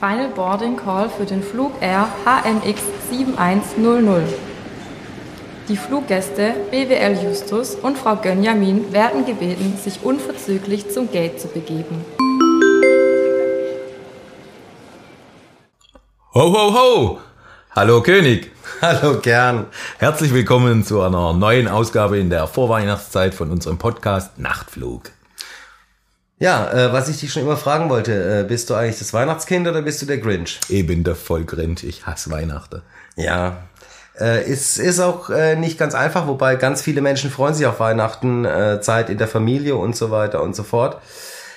Final Boarding Call für den Flug Air HMX 7100. Die Fluggäste BWL Justus und Frau Gönjamin werden gebeten, sich unverzüglich zum Gate zu begeben. Ho, ho, ho! Hallo König! Hallo gern. Herzlich willkommen zu einer neuen Ausgabe in der Vorweihnachtszeit von unserem Podcast Nachtflug. Ja, äh, was ich dich schon immer fragen wollte, äh, bist du eigentlich das Weihnachtskind oder bist du der Grinch? Ich bin der Vollgrinch, ich hasse Weihnachten. Ja, äh, ist, ist auch äh, nicht ganz einfach, wobei ganz viele Menschen freuen sich auf Weihnachten, äh, Zeit in der Familie und so weiter und so fort.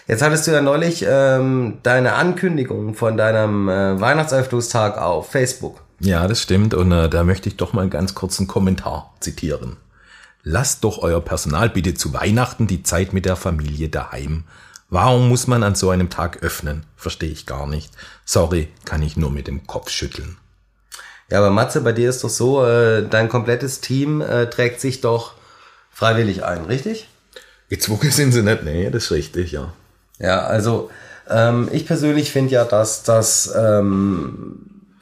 Jetzt hattest du ja neulich ähm, deine Ankündigung von deinem äh, Weihnachtsöffnungstag auf Facebook. Ja, das stimmt und äh, da möchte ich doch mal ganz kurz einen Kommentar zitieren. Lasst doch euer Personal bitte zu Weihnachten die Zeit mit der Familie daheim Warum muss man an so einem Tag öffnen? Verstehe ich gar nicht. Sorry, kann ich nur mit dem Kopf schütteln. Ja, aber Matze, bei dir ist doch so, äh, dein komplettes Team äh, trägt sich doch freiwillig ein, richtig? Gezwungen sind sie nicht, nee, das ist richtig, ja. Ja, also ähm, ich persönlich finde ja, dass das ähm,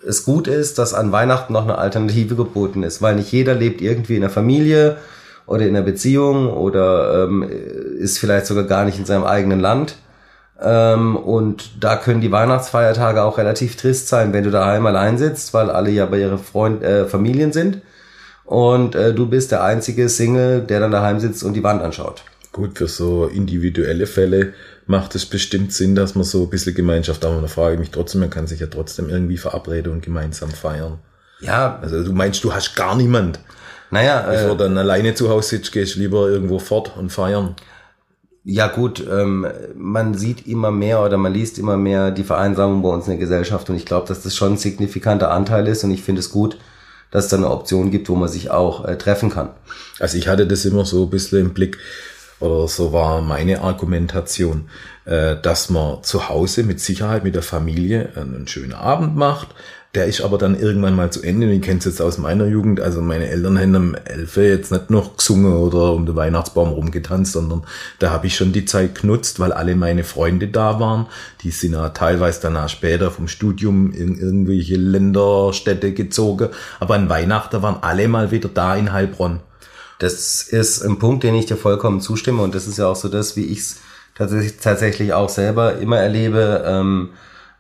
es gut ist, dass an Weihnachten noch eine Alternative geboten ist, weil nicht jeder lebt irgendwie in der Familie oder in einer Beziehung oder ähm, ist vielleicht sogar gar nicht in seinem eigenen Land. Ähm, und da können die Weihnachtsfeiertage auch relativ trist sein, wenn du daheim allein sitzt, weil alle ja bei ihren Freund, äh, Familien sind. Und äh, du bist der einzige Single, der dann daheim sitzt und die Wand anschaut. Gut, für so individuelle Fälle macht es bestimmt Sinn, dass man so ein bisschen Gemeinschaft, aber da frage ich mich trotzdem, man kann sich ja trotzdem irgendwie verabreden und gemeinsam feiern. Ja. Also du meinst, du hast gar niemand. Naja. Bevor äh, dann alleine zu Hause sitzt, gehst du lieber irgendwo fort und feiern. Ja gut, ähm, man sieht immer mehr oder man liest immer mehr die Vereinsamung bei uns in der Gesellschaft und ich glaube, dass das schon ein signifikanter Anteil ist und ich finde es gut, dass es da eine Option gibt, wo man sich auch äh, treffen kann. Also ich hatte das immer so ein bisschen im Blick, oder so war meine Argumentation, äh, dass man zu Hause mit Sicherheit mit der Familie einen schönen Abend macht, der ist aber dann irgendwann mal zu Ende. Ich kenne es jetzt aus meiner Jugend. Also meine Eltern haben am Elfe jetzt nicht noch gesungen oder um den Weihnachtsbaum rumgetanzt, sondern da habe ich schon die Zeit genutzt, weil alle meine Freunde da waren. Die sind ja teilweise danach später vom Studium in irgendwelche Länderstädte gezogen. Aber an Weihnachten waren alle mal wieder da in Heilbronn. Das ist ein Punkt, den ich dir vollkommen zustimme. Und das ist ja auch so das, wie ich es tatsächlich, tatsächlich auch selber immer erlebe. Ähm,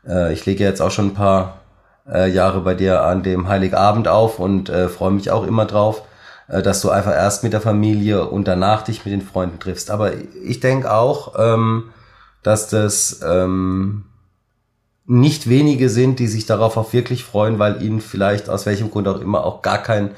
äh, ich lege jetzt auch schon ein paar äh, Jahre bei dir an dem Heiligabend auf und äh, freue mich auch immer drauf, äh, dass du einfach erst mit der Familie und danach dich mit den Freunden triffst. Aber ich denke auch, ähm, dass das ähm, nicht wenige sind, die sich darauf auch wirklich freuen, weil ihnen vielleicht aus welchem Grund auch immer auch gar kein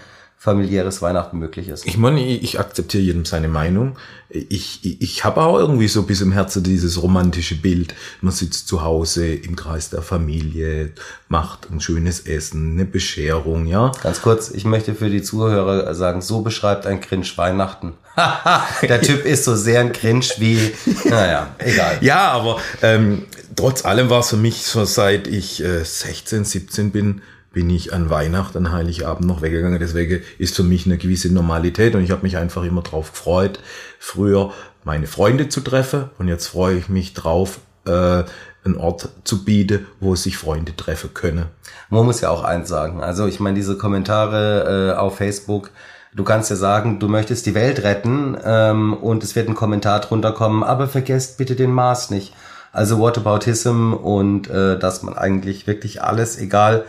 familiäres Weihnachten möglich ist. Ich meine, ich akzeptiere jedem seine Meinung. Ich, ich, ich habe auch irgendwie so bis im Herzen dieses romantische Bild. Man sitzt zu Hause im Kreis der Familie, macht ein schönes Essen, eine Bescherung, ja. Ganz kurz, ich möchte für die Zuhörer sagen, so beschreibt ein Cringe Weihnachten. der Typ ist so sehr ein Cringe wie, naja, egal. Ja, aber ähm, trotz allem war es für mich so, seit ich äh, 16, 17 bin, bin ich an Weihnachten, an Heiligabend noch weggegangen. Deswegen ist für mich eine gewisse Normalität und ich habe mich einfach immer drauf gefreut, früher meine Freunde zu treffen und jetzt freue ich mich drauf, äh, einen Ort zu bieten, wo sich Freunde treffen können. Man muss ja auch eins sagen. Also ich meine, diese Kommentare äh, auf Facebook, du kannst ja sagen, du möchtest die Welt retten ähm, und es wird ein Kommentar drunter kommen, aber vergesst bitte den Mars nicht. Also Whataboutism und äh, dass man eigentlich wirklich alles, egal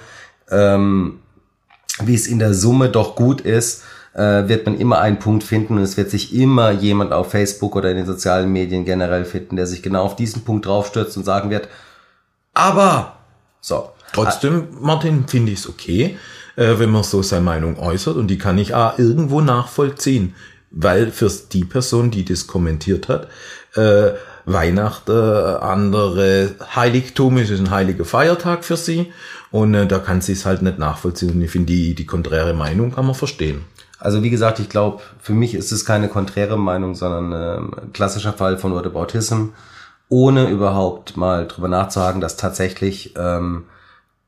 ähm, wie es in der Summe doch gut ist, äh, wird man immer einen Punkt finden und es wird sich immer jemand auf Facebook oder in den sozialen Medien generell finden, der sich genau auf diesen Punkt draufstürzt und sagen wird, aber so. Trotzdem, Martin, finde ich es okay, äh, wenn man so seine Meinung äußert und die kann ich auch irgendwo nachvollziehen, weil für die Person, die das kommentiert hat, äh, Weihnachten, andere Heiligtum ist ein heiliger Feiertag für sie und äh, da kann sie es halt nicht nachvollziehen. Und ich finde, die, die konträre Meinung kann man verstehen. Also wie gesagt, ich glaube, für mich ist es keine konträre Meinung, sondern äh, ein klassischer Fall von Whataboutism, ohne überhaupt mal drüber nachzuhaken, dass tatsächlich ähm,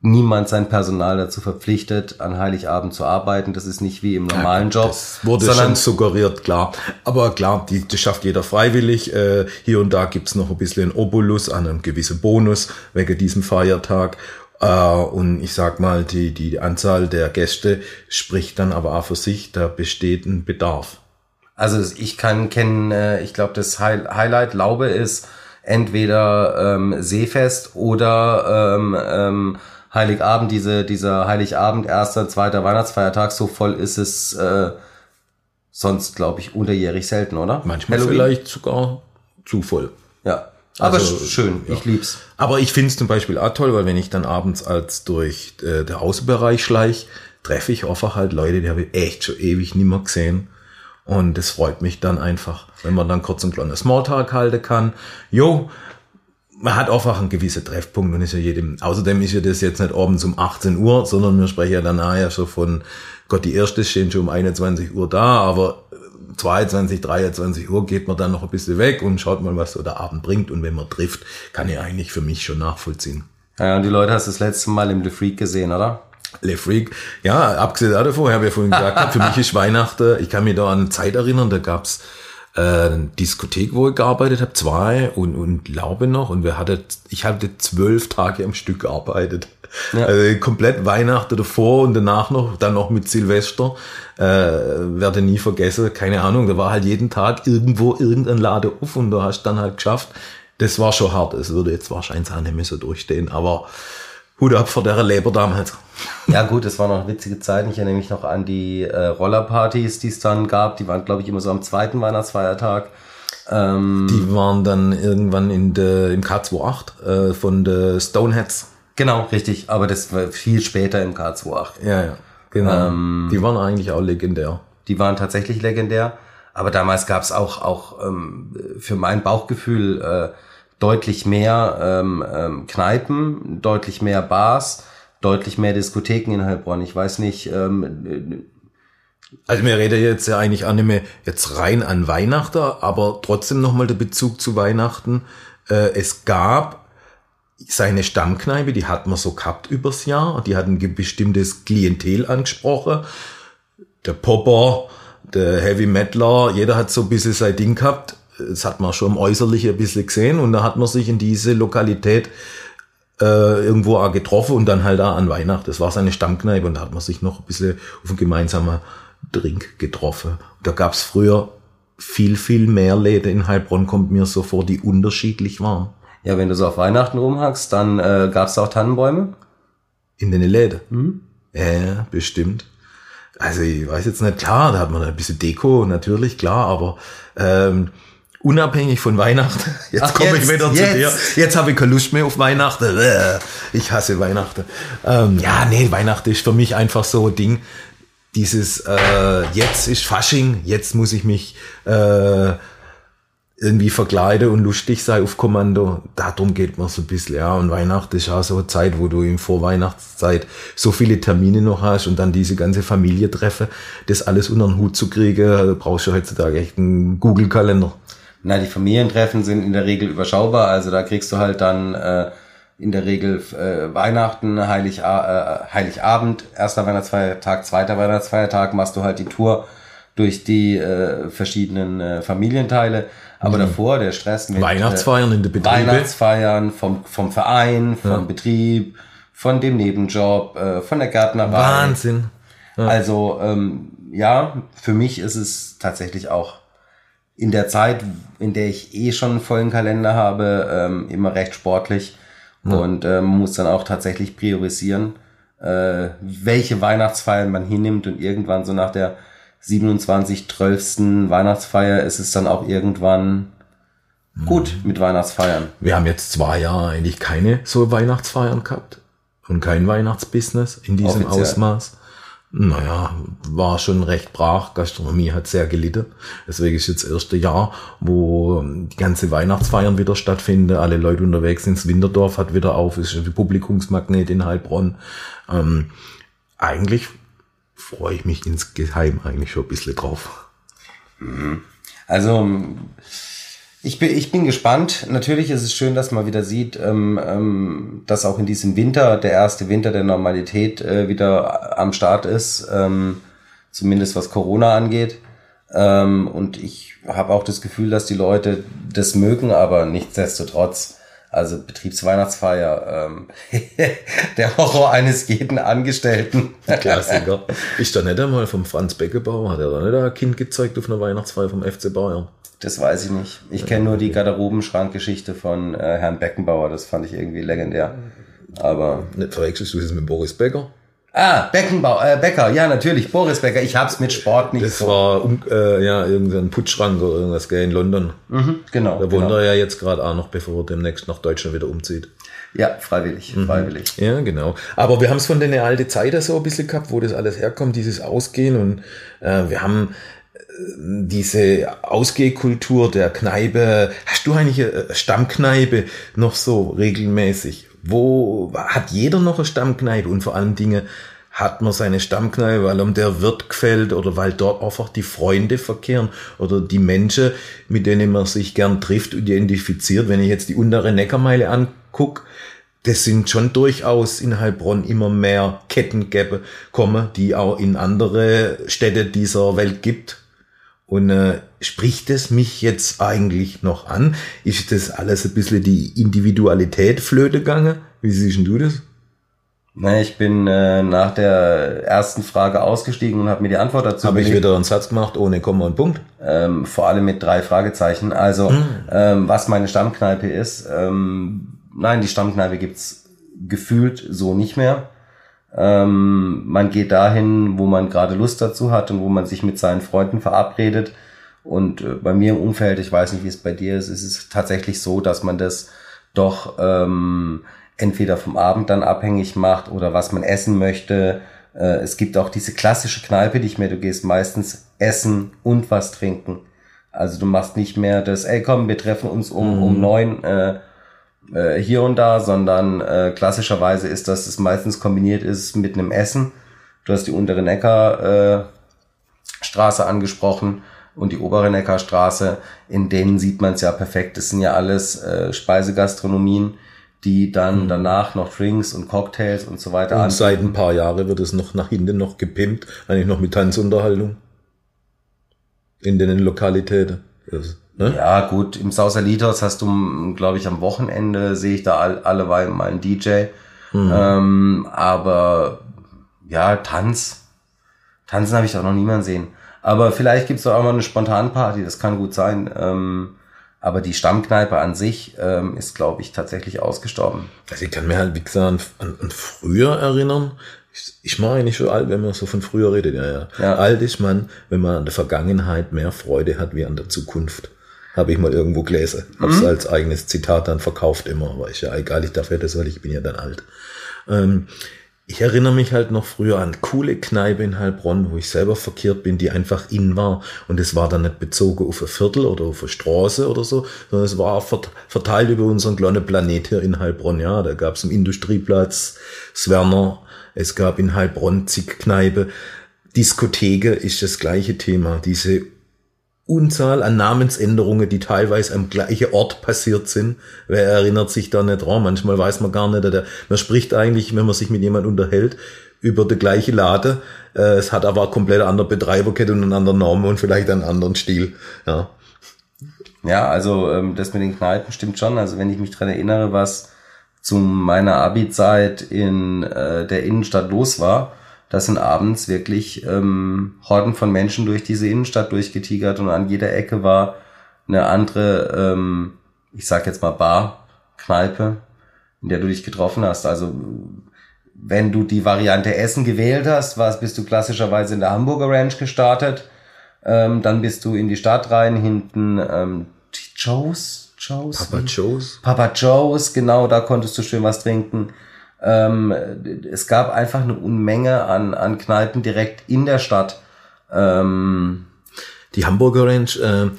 niemand sein Personal dazu verpflichtet, an Heiligabend zu arbeiten. Das ist nicht wie im normalen Job. Das wurde schon suggeriert, klar. Aber klar, die, das schafft jeder freiwillig. Äh, hier und da gibt's noch ein bisschen Obolus an einem gewissen Bonus wegen diesem Feiertag. Äh, und ich sag mal, die, die Anzahl der Gäste spricht dann aber auch für sich, da besteht ein Bedarf. Also ich kann kennen, äh, ich glaube, das High Highlight Laube ist entweder ähm, Seefest oder ähm, ähm, Heiligabend, diese, dieser Heiligabend, erster, zweiter Weihnachtsfeiertag, so voll ist es äh, sonst, glaube ich, unterjährig selten, oder? Manchmal Halloween? vielleicht sogar zu voll. Ja. Aber also, schön, ja. ich lieb's. Aber ich find's zum Beispiel auch toll, weil wenn ich dann abends als durch äh, der Außenbereich schleich, treffe ich einfach halt Leute, die habe ich echt schon ewig nimmer gesehen. Und das freut mich dann einfach, wenn man dann kurz ein kleines Smalltalk halten kann. Jo, man hat einfach einen gewissen Treffpunkt und ist ja jedem, außerdem ist ja das jetzt nicht abends um 18 Uhr, sondern wir sprechen ja dann ja schon von, Gott, die erste stehen schon um 21 Uhr da, aber 22, 23 Uhr geht man dann noch ein bisschen weg und schaut mal, was so der Abend bringt und wenn man trifft, kann ich eigentlich für mich schon nachvollziehen. Ja, und die Leute hast du das letzte Mal im Le Freak gesehen, oder? Le Freak, ja, abgesehen davon, habe ich ja vorhin gesagt, für mich ist Weihnachten, ich kann mich da an eine Zeit erinnern, da gab's äh, Diskothek, wo ich gearbeitet habe, zwei und, und Laube noch und wir hatte, ich hatte zwölf Tage am Stück gearbeitet. Ja. Also komplett Weihnachten davor und danach noch, dann noch mit Silvester. Äh, werde nie vergessen, keine Ahnung, da war halt jeden Tag irgendwo irgendein Lade auf und du hast dann halt geschafft. Das war schon hart, es würde jetzt wahrscheinlich auch nicht mehr so durchstehen, aber Hut ab vor der Leber damals. Ja gut, es waren noch witzige Zeiten. Ich erinnere mich noch an die äh, Rollerpartys, die es dann gab. Die waren, glaube ich, immer so am zweiten Weihnachtsfeiertag. Ähm, die waren dann irgendwann in de, im K28 äh, von der Stoneheads. Genau, richtig. Aber das war viel später im K28. Ja, ja. Genau. Ähm, die waren eigentlich auch legendär. Die waren tatsächlich legendär. Aber damals gab es auch, auch ähm, für mein Bauchgefühl äh, deutlich mehr ähm, ähm, Kneipen, deutlich mehr Bars, deutlich mehr Diskotheken in Heilbronn. Ich weiß nicht. Ähm, also wir reden jetzt ja eigentlich auch nicht mehr jetzt rein an Weihnachten, aber trotzdem nochmal der Bezug zu Weihnachten. Äh, es gab seine Stammkneipe, die hat man so gehabt übers Jahr, die hat ein bestimmtes Klientel angesprochen. Der Popper, der Heavy Metaler, jeder hat so ein bisschen sein Ding gehabt das hat man schon im Äußerlichen ein bisschen gesehen und da hat man sich in diese Lokalität äh, irgendwo auch getroffen und dann halt auch an Weihnachten. Das war seine Stammkneipe und da hat man sich noch ein bisschen auf einen gemeinsamen Drink getroffen. Und da gab's früher viel, viel mehr Läden in Heilbronn, kommt mir so vor, die unterschiedlich waren. Ja, wenn du so auf Weihnachten rumhackst, dann äh, gab's da auch Tannenbäume? In den Läden? Mhm. Ja, bestimmt. Also ich weiß jetzt nicht, klar, da hat man ein bisschen Deko, natürlich, klar, aber ähm, unabhängig von Weihnachten. Jetzt komme ich wieder jetzt. zu dir. Jetzt habe ich keine Lust mehr auf Weihnachten. Äh, ich hasse Weihnachten. Ähm, ja, nee, Weihnachten ist für mich einfach so ein Ding. Dieses, äh, jetzt ist Fasching, jetzt muss ich mich äh, irgendwie verkleiden und lustig sein auf Kommando. Darum geht man so ein bisschen, ja. Und Weihnachten ist auch so eine Zeit, wo du in Vorweihnachtszeit so viele Termine noch hast und dann diese ganze Familie treffe. Das alles unter den Hut zu kriegen, brauchst du heutzutage echt einen Google-Kalender. Na, die Familientreffen sind in der Regel überschaubar, also da kriegst du halt dann äh, in der Regel äh, Weihnachten, Heilig, äh, Heiligabend, erster Weihnachtsfeiertag, zweiter Weihnachtsfeiertag, machst du halt die Tour durch die äh, verschiedenen äh, Familienteile. Aber mhm. davor der Stress mit Weihnachtsfeiern in der Betriebe. Weihnachtsfeiern vom, vom Verein, vom ja. Betrieb, von dem Nebenjob, äh, von der Gärtnerei. Wahnsinn. Ja. Also ähm, ja, für mich ist es tatsächlich auch in der Zeit, in der ich eh schon einen vollen Kalender habe, ähm, immer recht sportlich ja. und ähm, muss dann auch tatsächlich priorisieren, äh, welche Weihnachtsfeiern man hinnimmt und irgendwann so nach der 27, 12. Weihnachtsfeier ist es dann auch irgendwann gut mit Weihnachtsfeiern. Wir haben jetzt zwei Jahre eigentlich keine so Weihnachtsfeiern gehabt und kein Weihnachtsbusiness in diesem Offiziell. Ausmaß. Naja, war schon recht brach. Gastronomie hat sehr gelitten. Deswegen ist jetzt das erste Jahr, wo die ganze Weihnachtsfeiern wieder stattfinden. Alle Leute unterwegs sind. Winterdorf hat wieder auf. Ist ein Publikumsmagnet in Heilbronn. Ähm, eigentlich freue ich mich insgeheim eigentlich schon ein bisschen drauf. Mhm. Also, Ich bin, ich bin gespannt. Natürlich ist es schön, dass man wieder sieht, ähm, ähm, dass auch in diesem Winter, der erste Winter der Normalität, äh, wieder am Start ist, ähm, zumindest was Corona angeht. Ähm, und ich habe auch das Gefühl, dass die Leute das mögen, aber nichtsdestotrotz, also Betriebsweihnachtsfeier, ähm, der Horror eines jeden Angestellten. Klassiker. Ist da nicht einmal vom Franz Beckebauer, hat er da nicht ein Kind gezeigt auf einer Weihnachtsfeier vom FC Bayern? Das weiß ich nicht. Ich kenne nur die Garderobenschrankgeschichte von äh, Herrn Beckenbauer. Das fand ich irgendwie legendär. Aber. Nicht verwechselst du das mit Boris Becker? Ah, Beckenbauer, äh, Becker, ja natürlich, Boris Becker. Ich hab's mit Sport nicht Das war um, äh, ja irgendein Putzschrank oder irgendwas gell, in London. Mhm, genau. Da wohnt genau. er ja jetzt gerade auch noch, bevor er demnächst nach Deutschland wieder umzieht. Ja, freiwillig, freiwillig. Ja, genau. Aber wir haben es von den alten Zeiten so ein bisschen gehabt, wo das alles herkommt, dieses Ausgehen und äh, wir haben diese Ausgehkultur der Kneipe. Hast du eigentlich eine Stammkneipe noch so regelmäßig? Wo hat jeder noch eine Stammkneipe und vor allem Dinge hat man seine Stammkneipe, weil ihm der Wirt gefällt oder weil dort einfach die Freunde verkehren oder die Menschen, mit denen man sich gern trifft und identifiziert. Wenn ich jetzt die untere Neckarmeile anguck, das sind schon durchaus in Heilbronn immer mehr Kettengäbe kommen, die auch in andere Städte dieser Welt gibt. Und äh, spricht es mich jetzt eigentlich noch an? Ist das alles ein bisschen die Individualität flöte gegangen? Wie siehst du das? Ne, ich bin äh, nach der ersten Frage ausgestiegen und habe mir die Antwort dazu Habe ich wieder einen Satz gemacht ohne Komma und Punkt? ähm, vor allem mit drei Fragezeichen. Also, ähm, was meine Stammkneipe ist, ähm, nein, die Stammkneipe gibt's gefühlt so nicht mehr. Ähm, man geht dahin, wo man gerade Lust dazu hat und wo man sich mit seinen Freunden verabredet. Und äh, bei mir im Umfeld, ich weiß nicht, wie es bei dir ist, ist es tatsächlich so, dass man das doch ähm, entweder vom Abend dann abhängig macht oder was man essen möchte. Äh, es gibt auch diese klassische Kneipe, die ich mir, du gehst meistens essen und was trinken. Also du machst nicht mehr das, ey komm, wir treffen uns um, um neun äh, äh, hier und da, sondern äh, klassischerweise ist, dass es meistens kombiniert ist mit einem Essen. Du hast die untere Neckar äh, angesprochen und die obere Neckarstraße, in denen sieht man es ja perfekt. Das sind ja alles äh, Speisegastronomien, die dann danach noch Drinks und Cocktails und so weiter Und seit ein paar Jahren wird es noch nach hinten noch gepimpt, eigentlich noch mit Tanzunterhaltung. In den Lokalitäten. Das, ne? Ja, gut, im Sausalitos hast du, glaube ich, am Wochenende sehe ich da all, alleweil mal einen DJ. Ähm, aber ja, Tanz. Tanzen habe ich auch noch niemanden sehen. Aber vielleicht gibt's doch auch mal eine Spontanparty, das kann gut sein. Ähm, aber die Stammkneipe an sich ähm, ist, glaube ich, tatsächlich ausgestorben. Also ich kann mir halt, wie gesagt, an, an früher erinnern. Ich, ich mache eigentlich schon alt, wenn man so von früher redet. Ja, ja. Ja. Alt ist man, wenn man an der Vergangenheit mehr Freude hat wie an der Zukunft. Habe ich mal irgendwo gelesen. Hab's als eigenes Zitat dann verkauft immer. Aber ist ja egal, ich darf ja das, weil ich bin ja dann alt. Ähm, ich erinnere mich halt noch früher an coole Kneipe in Heilbronn, wo ich selber verkehrt bin, die einfach in war. Und es war dann nicht bezogen auf ein Viertel oder auf eine Straße oder so, sondern es war vert- verteilt über unseren kleinen Planet hier in Heilbronn. Ja, da gab es im Industrieplatz Swerner, es gab in Heilbronn zig Kneipe. Diskotheke ist das gleiche Thema. Diese Unzahl an Namensänderungen, die teilweise am gleichen Ort passiert sind. Wer erinnert sich da nicht dran? Manchmal weiß man gar nicht. Man spricht eigentlich, wenn man sich mit jemandem unterhält, über die gleiche Lade. Äh, es hat aber eine komplett andere Betreiberkette und einen anderen Namen und vielleicht einen anderen Stil. Ja. Ja, also ähm, das mit den Kneipen stimmt schon. Also wenn ich mich dran erinnere, was zu meiner Abi-Zeit in äh, der Innenstadt los war, das sind abends wirklich ähm, Horden von Menschen durch diese Innenstadt durchgetigert und an jeder Ecke war eine andere, ähm, ich sag jetzt mal Bar, Kneipe, in der du dich getroffen hast. Also wenn du die Variante Essen gewählt hast, warst, bist du klassischerweise in der Hamburger Ranch gestartet. Ähm, dann bist du in die Stadt rein, hinten ähm, Joe's, Joe's, Papa Joe's. Papa Joe's, genau, da konntest du schön was trinken. Ähm, es gab einfach eine Unmenge an, an Kneipen direkt in der Stadt. Ähm, Die Hamburger Ranch, äh,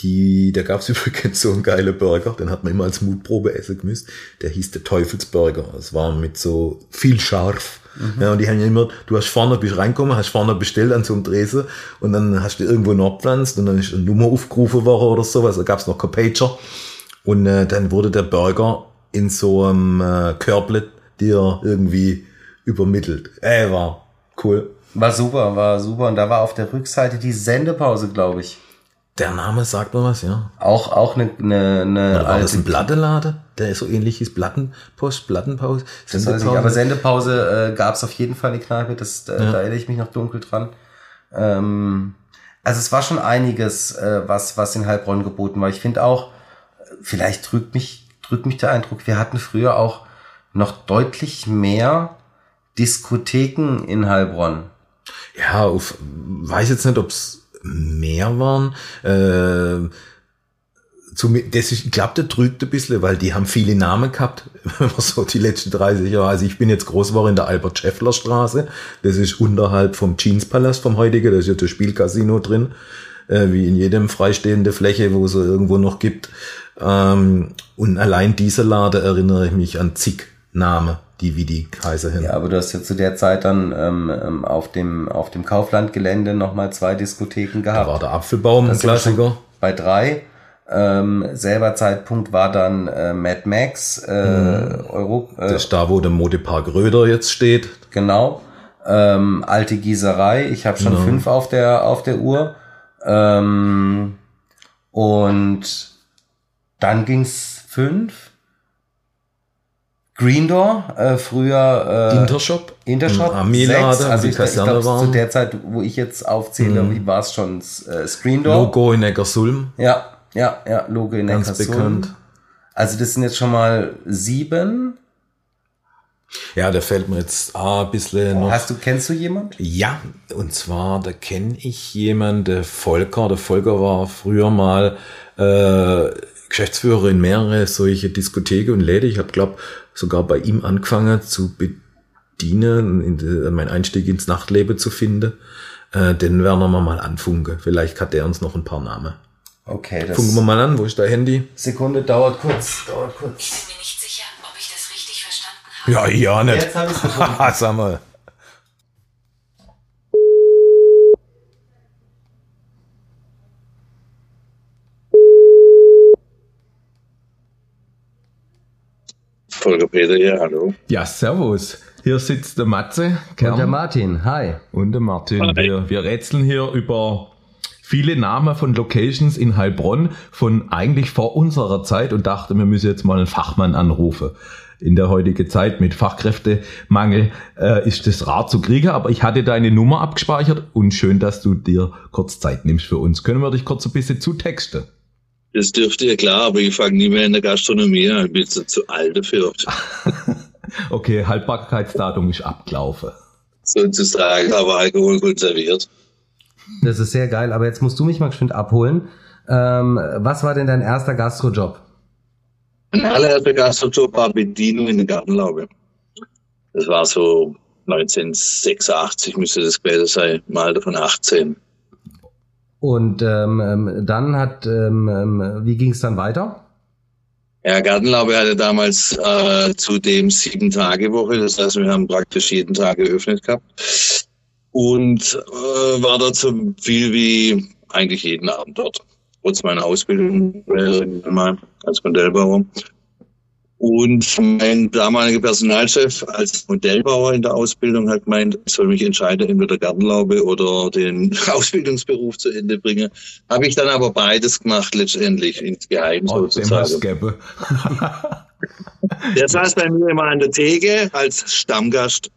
Die, da gab's übrigens so einen geilen Burger, den hat man immer als Mutprobe essen gemüsst. Der hieß der Teufelsburger. Es war mit so viel scharf. Mhm. Ja, und die haben ja immer, du hast vorne, bist reingekommen, hast vorne bestellt an so einem Dresen und dann hast du irgendwo noch gepflanzt und dann ist eine Nummer aufgerufen worden oder sowas. Da gab's noch kein Pager. Und äh, dann wurde der Burger in so einem äh, Körblet dir irgendwie übermittelt. Ey, war cool. War super, war super. Und da war auf der Rückseite die Sendepause, glaube ich. Der Name sagt mir was, ja. Auch, auch eine, eine, eine Oder war das ein Plattenlader, der so ähnlich hieß? Plattenpost, Plattenpause? Das weiß ich, aber Sendepause äh, gab es auf jeden Fall in die Kneipe, das, äh, ja. da erinnere ich mich noch dunkel dran. Ähm, also es war schon einiges, äh, was, was in Heilbronn geboten war. Ich finde auch, vielleicht drückt mich, drückt mich der Eindruck, wir hatten früher auch noch deutlich mehr Diskotheken in Heilbronn. Ja, auf, weiß jetzt nicht, ob's mehr waren. Äh, zum, das ist, ich glaube, der trügt ein bisschen, weil die haben viele Namen gehabt, so die letzten 30 Jahre. Also ich bin jetzt groß geworden in der Albert-Scheffler-Straße. Das ist unterhalb vom Jeans-Palast vom heutigen, da ist ja das Spielcasino drin, äh, wie in jedem freistehende Fläche, wo es irgendwo noch gibt. Ähm, und allein dieser Lade erinnere ich mich an zig Namen die wie die Kaiser hin. Ja, aber du hast ja zu der Zeit dann ähm, ähm auf dem auf dem Kauflandgelände nochmal zwei Diskotheken gehabt. Da war der Apfelbaum ein Klassiker. Bei drei. Ähm, selber Zeitpunkt war dann äh, Mad Max äh, mhm. Euro. Äh, das ist da, wo der Modepark Röder jetzt steht. Genau. Ähm, alte Gießerei. Ich habe schon genau. fünf auf der auf der Uhr. Ähm, und dann ging's fünf. Green Door, äh, früher äh, Intershop, Intershop, Armeelade, also ich, ich glaube zu der Zeit, wo ich jetzt aufzähle, mhm. war es schon äh, Screen Door. Logo in Neckarsulm. Ja, ja, ja, Logo in Ganz Neckarsulm. bekannt. Also das sind jetzt schon mal sieben. Ja, da fällt mir jetzt ein bisschen noch. Hast du, kennst du jemand? Ja, und zwar, da kenne ich jemanden, der Volker. Der Volker war früher mal äh, Geschäftsführer in mehrere solche Diskotheken und Läden. Ich habe, glaube sogar bei ihm angefangen zu bedienen, die, mein Einstieg ins Nachtleben zu finden. Äh, den werden wir mal anfunken. Vielleicht hat der uns noch ein paar Namen. Okay, das. Funken wir mal an, wo ist dein Handy? Sekunde, dauert kurz, dauert kurz. Ich bin mir nicht sicher, ob ich das richtig verstanden habe. Ja, ja, nicht. Jetzt habe ich es. Sag mal. Volker Peter hier, hallo. Ja, servus. Hier sitzt der Matze. Kern. Und der Martin, hi. Und der Martin. Hi. Wir, wir rätseln hier über viele Namen von Locations in Heilbronn von eigentlich vor unserer Zeit und dachte, wir müssen jetzt mal einen Fachmann anrufen. In der heutigen Zeit mit Fachkräftemangel äh, ist das rar zu kriegen, aber ich hatte deine Nummer abgespeichert und schön, dass du dir kurz Zeit nimmst für uns. Können wir dich kurz ein bisschen zutexten? Das dürfte ja klar, aber ich fange nie mehr in der Gastronomie an. Ich bin zu, zu alt dafür. okay, Haltbarkeitsdatum ist abgelaufen. Sozusagen, aber Alkohol konserviert. Das ist sehr geil, aber jetzt musst du mich mal geschwind abholen. Ähm, was war denn dein erster Gastrojob? Mein allererster Gastrojob war Bedienung in der Gartenlaube. Das war so 1986 müsste das gewesen sein, Alter von 18. Und ähm, ähm, dann hat, ähm, ähm wie ging es dann weiter? Ja, Gartenlaube hatte damals äh, zudem sieben Tage Woche, das heißt, wir haben praktisch jeden Tag geöffnet gehabt und äh, war dort so viel wie eigentlich jeden Abend dort. Trotz meiner Ausbildung mal als Modellbauer. Und mein damaliger Personalchef als Modellbauer in der Ausbildung hat gemeint, ich soll mich entscheiden, entweder Gartenlaube oder den Ausbildungsberuf zu Ende bringen. Habe ich dann aber beides gemacht, letztendlich ins Geheim oh, sozusagen. Der saß bei mir immer an der Theke als Stammgast.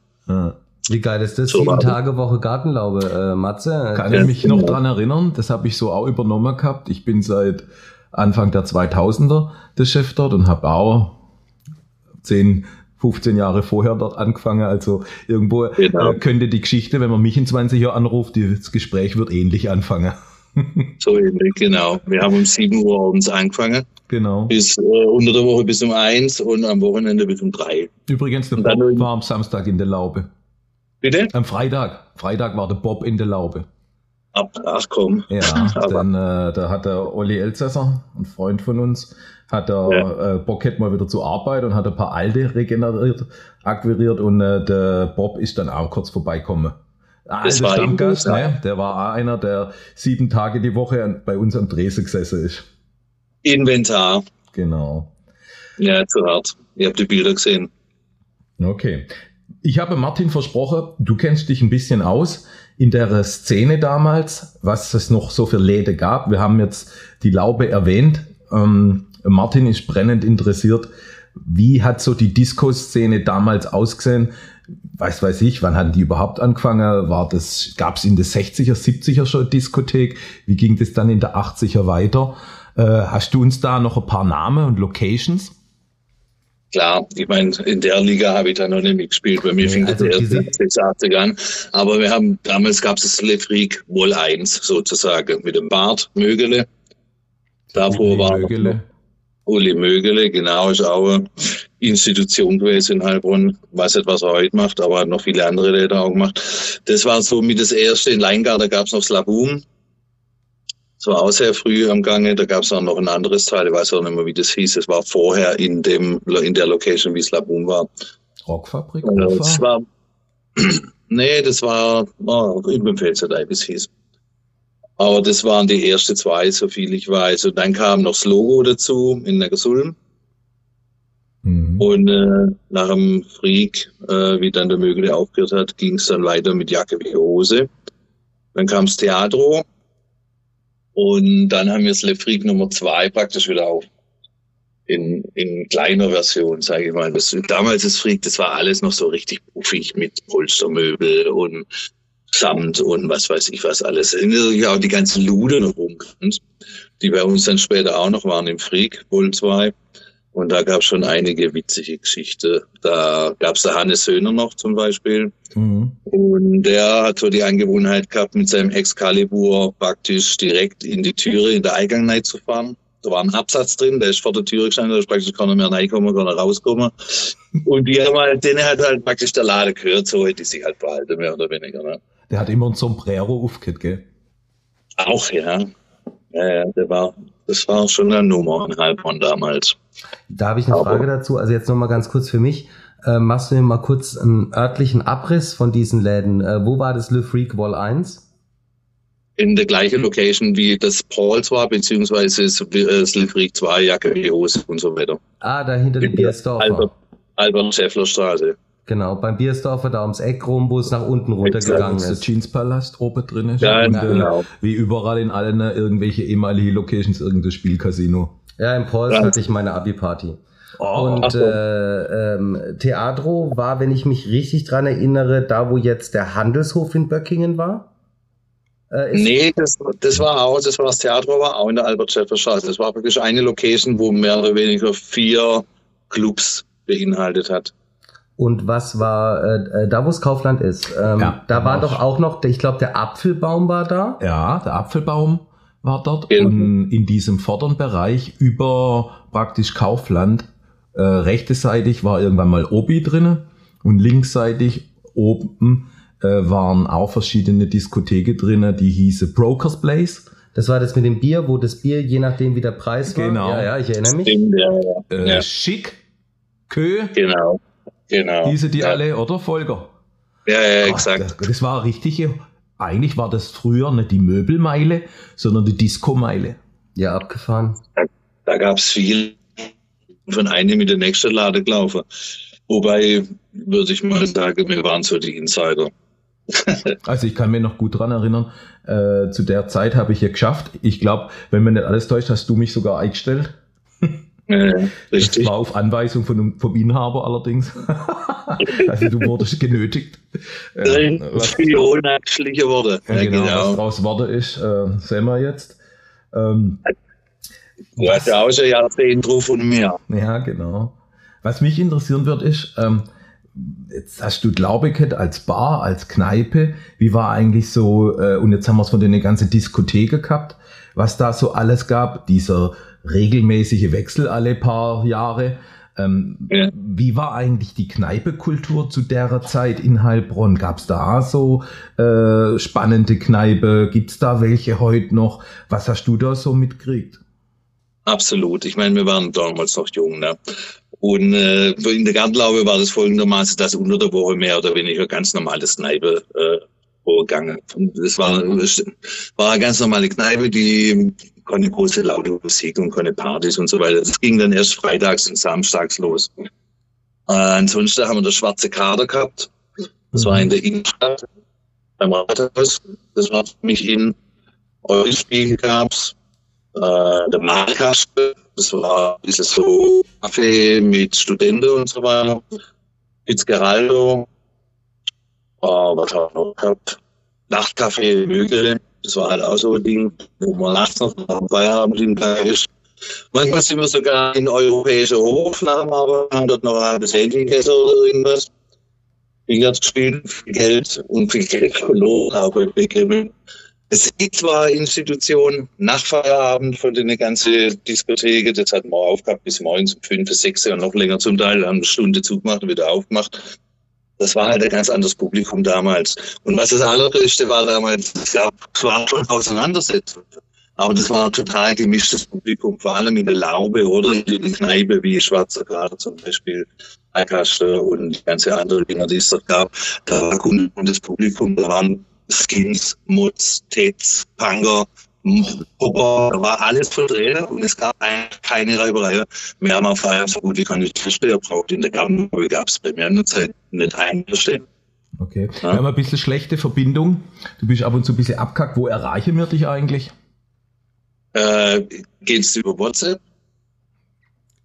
Wie geil ist das? Sieben Tage Woche Gartenlaube, äh, Matze. Kann ich mich noch dran erinnern? Das habe ich so auch übernommen gehabt. Ich bin seit Anfang der 2000er der Chef dort und habe auch 10, 15 Jahre vorher dort angefangen. Also irgendwo genau. äh, könnte die Geschichte, wenn man mich in 20 Jahren anruft, das Gespräch wird ähnlich anfangen. so ähnlich, genau. Wir haben um 7 Uhr abends angefangen. Genau. Bis äh, unter der Woche bis um 1 und am Wochenende bis um 3. Übrigens, der Bob war am Samstag in der Laube. Bitte? Am Freitag. Freitag war der Bob in der Laube. Ab, ach komm. Ja, dann äh, da hat der Olli Elsässer, ein Freund von uns, hat er ja. äh, Bock hätte mal wieder zur Arbeit und hat ein paar alte regeneriert, akquiriert und äh, der Bob ist dann auch kurz vorbeikommen. Ah, das war Stammgast, ne? Der war auch einer, der sieben Tage die Woche bei uns am Dresen gesessen ist. Inventar. Genau. Ja, zu hart. Ihr habt die Bilder gesehen. Okay. Ich habe Martin versprochen, du kennst dich ein bisschen aus in der Szene damals, was es noch so für Läde gab. Wir haben jetzt die Laube erwähnt. Ähm, Martin ist brennend interessiert. Wie hat so die Disco-Szene damals ausgesehen? Weiß weiß ich, wann hatten die überhaupt angefangen? War das, gab es in der 60er, 70er schon Diskothek? Wie ging das dann in der 80er weiter? Äh, hast du uns da noch ein paar Namen und Locations? Klar, ich meine, in der Liga habe ich da noch nicht mitgespielt. Bei mir fing also das erst in den 80 an. Aber wir haben, damals gab es das Le Freak Wohl 1 sozusagen mit dem Bart Mögele. Davor Uli war Mögele. Uli Mögele, genau, ist auch eine Institution gewesen in Heilbronn. Weiß nicht, was er heute macht, aber hat noch viele andere Leute auch gemacht. Das war so mit das erste. In Leingarten gab es noch Slabum. Das war auch sehr früh am Gange. Da gab es auch noch ein anderes Teil. Ich weiß auch nicht mehr, wie das hieß. Es war vorher in dem in der Location, wie es Laboon war. Rockfabrik? Äh, das war, nee, das war oh, im Pfälzerei, wie es hieß. Aber das waren die ersten zwei, so viel ich weiß. Und dann kam noch das Logo dazu in der Gesulm. Mhm. Und äh, nach dem Freak, äh, wie dann der Mögele aufgehört hat, ging es dann weiter mit Jacke wie Hose. Dann kam das Theatro, und dann haben wir das Freak Nummer zwei praktisch wieder auf. In, in kleiner Version, sage ich mal. Das, damals das Freak, das war alles noch so richtig puffig mit Polstermöbel und Samt und was weiß ich was alles. Ja, auch die ganzen noch rumkommt, die bei uns dann später auch noch waren im Freak, wohl zwei. Und da gab es schon einige witzige Geschichten. Da gab es der Hannes Söhner noch zum Beispiel. Mhm. Und der hat so die Angewohnheit gehabt, mit seinem Excalibur praktisch direkt in die Türe in der Eingang zu fahren. Da war ein Absatz drin, der ist vor der Türe gestanden, da ist praktisch keiner mehr reinkommen, keiner rauskommen. Und die haben halt, denen hat halt praktisch der Lade gehört, so hätte ich sich halt verhalten, mehr oder weniger. Ne? Der hat immer ein Sombrero aufgehört, gell? Auch, ja. Ja, ja, der war, das war schon eine Nummer in Heilbronn damals. Da habe ich eine Aber, Frage dazu. Also jetzt nochmal ganz kurz für mich. Äh, machst du mir mal kurz einen örtlichen Abriss von diesen Läden? Äh, wo war das Le Freak Wall 1? In der gleichen Location wie das Pauls war, beziehungsweise das, das Le Freak 2, Jacke, Hose und so weiter. Ah, da hinter dem Biersdorfer. Albert, Albert Schäffler Straße. Genau, beim Biersdorfer da ums Eck rum, wo es nach unten runtergegangen ist. Der Jeanspalast oben drin ist. Ja, und, äh, genau. Wie überall in allen äh, irgendwelche ehemalige Locations irgendein Spielcasino. Ja, in Pauls ja. hatte ich meine Abi-Party. Oh, und äh, ähm, Theatro war, wenn ich mich richtig dran erinnere, da wo jetzt der Handelshof in Böckingen war. Äh, nee, das, das war auch, das war das Theatro war auch in der Albert-Schäffer-Straße. Das war wirklich eine Location, wo mehr oder weniger vier Clubs beinhaltet hat. Und was war äh, äh, da, wo es Kaufland ist? Ähm, ja, da war doch auch noch, ich glaube, der Apfelbaum war da. Ja, der Apfelbaum war dort. Ja. Und in diesem vorderen Bereich über praktisch Kaufland, äh, rechte seitig war irgendwann mal Obi drinne und linksseitig oben äh, waren auch verschiedene Diskotheken drinne, die hieße Brokers Place. Das war das mit dem Bier, wo das Bier, je nachdem wie der Preis war. Genau. Ja, ja, ich erinnere mich. Ja, ja. Äh, Schick, Kö. Genau. Genau. Diese die ja. alle, oder Volker? Ja, ja, exakt. Das, das war richtige, eigentlich war das früher nicht die Möbelmeile, sondern die Disco-Meile. Ja, abgefahren. Da, da gab es viel von einem mit der nächsten Lade gelaufen. Wobei, würde ich mal sagen, wir waren so die Insider. also ich kann mir noch gut dran erinnern, äh, zu der Zeit habe ich ja geschafft. Ich glaube, wenn mir nicht alles täuscht, hast du mich sogar eingestellt. Ja, richtig. Das war auf Anweisung von, vom Inhaber allerdings. also du wurdest genötigt. Was, Spionagschliche Worte. Ja, genau, genau. Was daraus Worte ist, äh, sehen wir jetzt. Ähm, du hast ja auch schon Jahrzehnte drauf von mir. Ja, genau. Was mich interessieren wird, ist, ähm, jetzt hast du Glaubeket als Bar, als Kneipe. Wie war eigentlich so, äh, und jetzt haben wir es von den ganzen Diskotheken gehabt, was da so alles gab, dieser regelmäßige Wechsel alle paar Jahre. Ähm, ja. Wie war eigentlich die Kneipekultur zu der Zeit in Heilbronn? Gab es da so äh, spannende Kneipe? Gibt es da welche heute noch? Was hast du da so mitgekriegt? Absolut. Ich meine, wir waren damals noch jung. Ne? Und äh, in der Gartenlaube war das folgendermaßen, dass unter der Woche mehr oder weniger ganz normales Kneipe äh, vorgegangen. Das war, das war eine ganz normale Kneipe, die keine große laute Musik und keine Partys und so weiter. Das ging dann erst freitags und samstags los. Äh, ansonsten haben wir das Schwarze Kader gehabt. Das war in der Innenstadt beim Rathaus. Das war für mich in Eulenspiegel gab's. Äh, der Markaste, das war ein bisschen so Kaffee mit Studenten und so weiter. Fitzgeraldo. Äh, was haben wir noch gehabt? Nachtcafé Mögele. Das war halt auch so ein Ding, wo man nachts noch am Feierabend hinterher ist. Manchmal sind wir sogar in europäische Hof aber haben dort noch ein Hähnchenkäse oder irgendwas. Billard gespielt, viel Geld und viel Geld verloren, bei Begriffen. Es gibt zwar Institutionen nach Feierabend von den ganzen Diskotheken, das hat man aufgehabt bis morgens um fünf, sechs und noch länger zum Teil, haben eine Stunde zugemacht und wieder aufgemacht. Das war halt ein ganz anderes Publikum damals. Und was das Allergrößte war damals, es gab zwar schon Auseinandersetzungen, aber das war ein total gemischtes Publikum, vor allem in der Laube oder in der Kneipe wie Schwarzer Kader zum Beispiel, Eikaster und ganze andere Dinger, die es dort gab. Da war das Publikum, da waren Skins, Mutz, Tets, Panger, Hopper, da war alles vertreten und es gab keine Reiberei. Wir haben auf Feiern so gut wie keine Türsteher braucht. In der Gartenhöhe gab es bei mir in der Zeit nicht Türsteher. Okay. Ja. Wir haben ein bisschen schlechte Verbindung. Du bist ab und zu ein bisschen abkackt. Wo erreichen wir dich eigentlich? Äh, geht's über WhatsApp?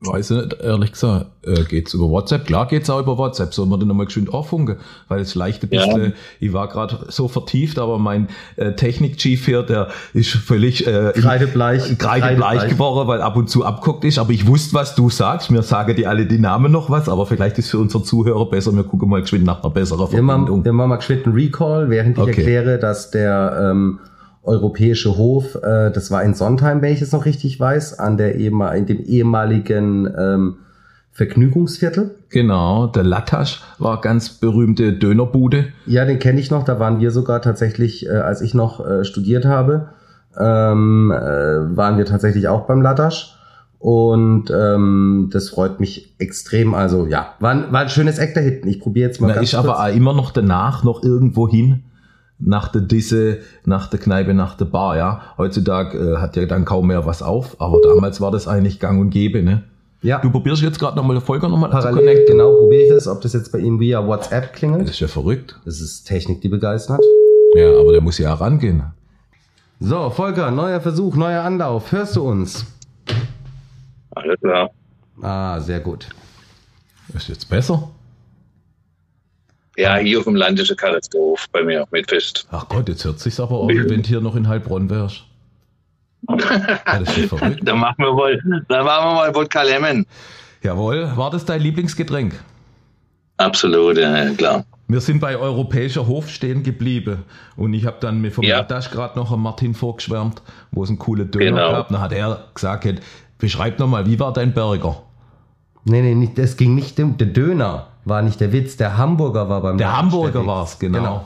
Weiß ich nicht, ehrlich gesagt. Äh, geht's über WhatsApp? Klar geht's auch über WhatsApp. Sollen wir dann nochmal geschwind auffunken? Weil es leichte bisschen, ja. ich war gerade so vertieft, aber mein äh, Technik-Chief hier, der ist völlig äh, kreidebleich, kreidebleich geworden, weil ab und zu abguckt ist. Aber ich wusste, was du sagst. Mir sagen die alle die Namen noch was, aber vielleicht ist für unsere Zuhörer besser. Wir gucken mal geschwind nach einer besseren Verbindung. Wir machen, wir machen mal geschwind einen Recall, während ich okay. erkläre, dass der ähm, Europäische Hof, äh, das war in Sondheim, wenn ich es noch richtig weiß, an der ehemal in dem ehemaligen ähm, Vergnügungsviertel. Genau, der Latasch war ganz berühmte Dönerbude. Ja, den kenne ich noch. Da waren wir sogar tatsächlich, äh, als ich noch äh, studiert habe, ähm, äh, waren wir tatsächlich auch beim Latasch. Und ähm, das freut mich extrem. Also ja, war, war ein schönes Eck da hinten. Ich probiere jetzt mal. Na, ganz ich kurz. aber immer noch danach noch irgendwo hin nach der Disse, nach der Kneipe, nach der Bar, ja. Heutzutage äh, hat ja dann kaum mehr was auf, aber damals war das eigentlich gang und gäbe, ne? Ja. Du probierst jetzt gerade nochmal Folger nochmal zu connecten. Genau, probiere ich das, ob das jetzt bei ihm via WhatsApp klingelt. Das ist ja verrückt. Das ist Technik, die begeistert. Ja, aber der muss ja rangehen. So, Volker, neuer Versuch, neuer Anlauf. Hörst du uns? Alles klar. Ah, sehr gut. Ist jetzt besser? Ja, hier auf dem Land ist eine Katastrophe bei mir mit Fest. Ach Gott, jetzt hört sich's aber auch, wenn du hier noch in Heilbronn wärst. ja, das ist verrückt. dann machen wir wohl, dann machen wir mal Wodka Lemon. Jawohl, war das dein Lieblingsgetränk? Absolut, ja, klar. Wir sind bei Europäischer Hof stehen geblieben und ich habe dann mir vom ja. gerade noch an Martin vorgeschwärmt, wo es einen coolen Döner genau. gab. Dann hat er gesagt, beschreib nochmal, wie war dein Burger? Nee, nee, nicht, das ging nicht um den Döner war nicht der Witz, der Hamburger war beim Der Hamburger war es, genau. genau.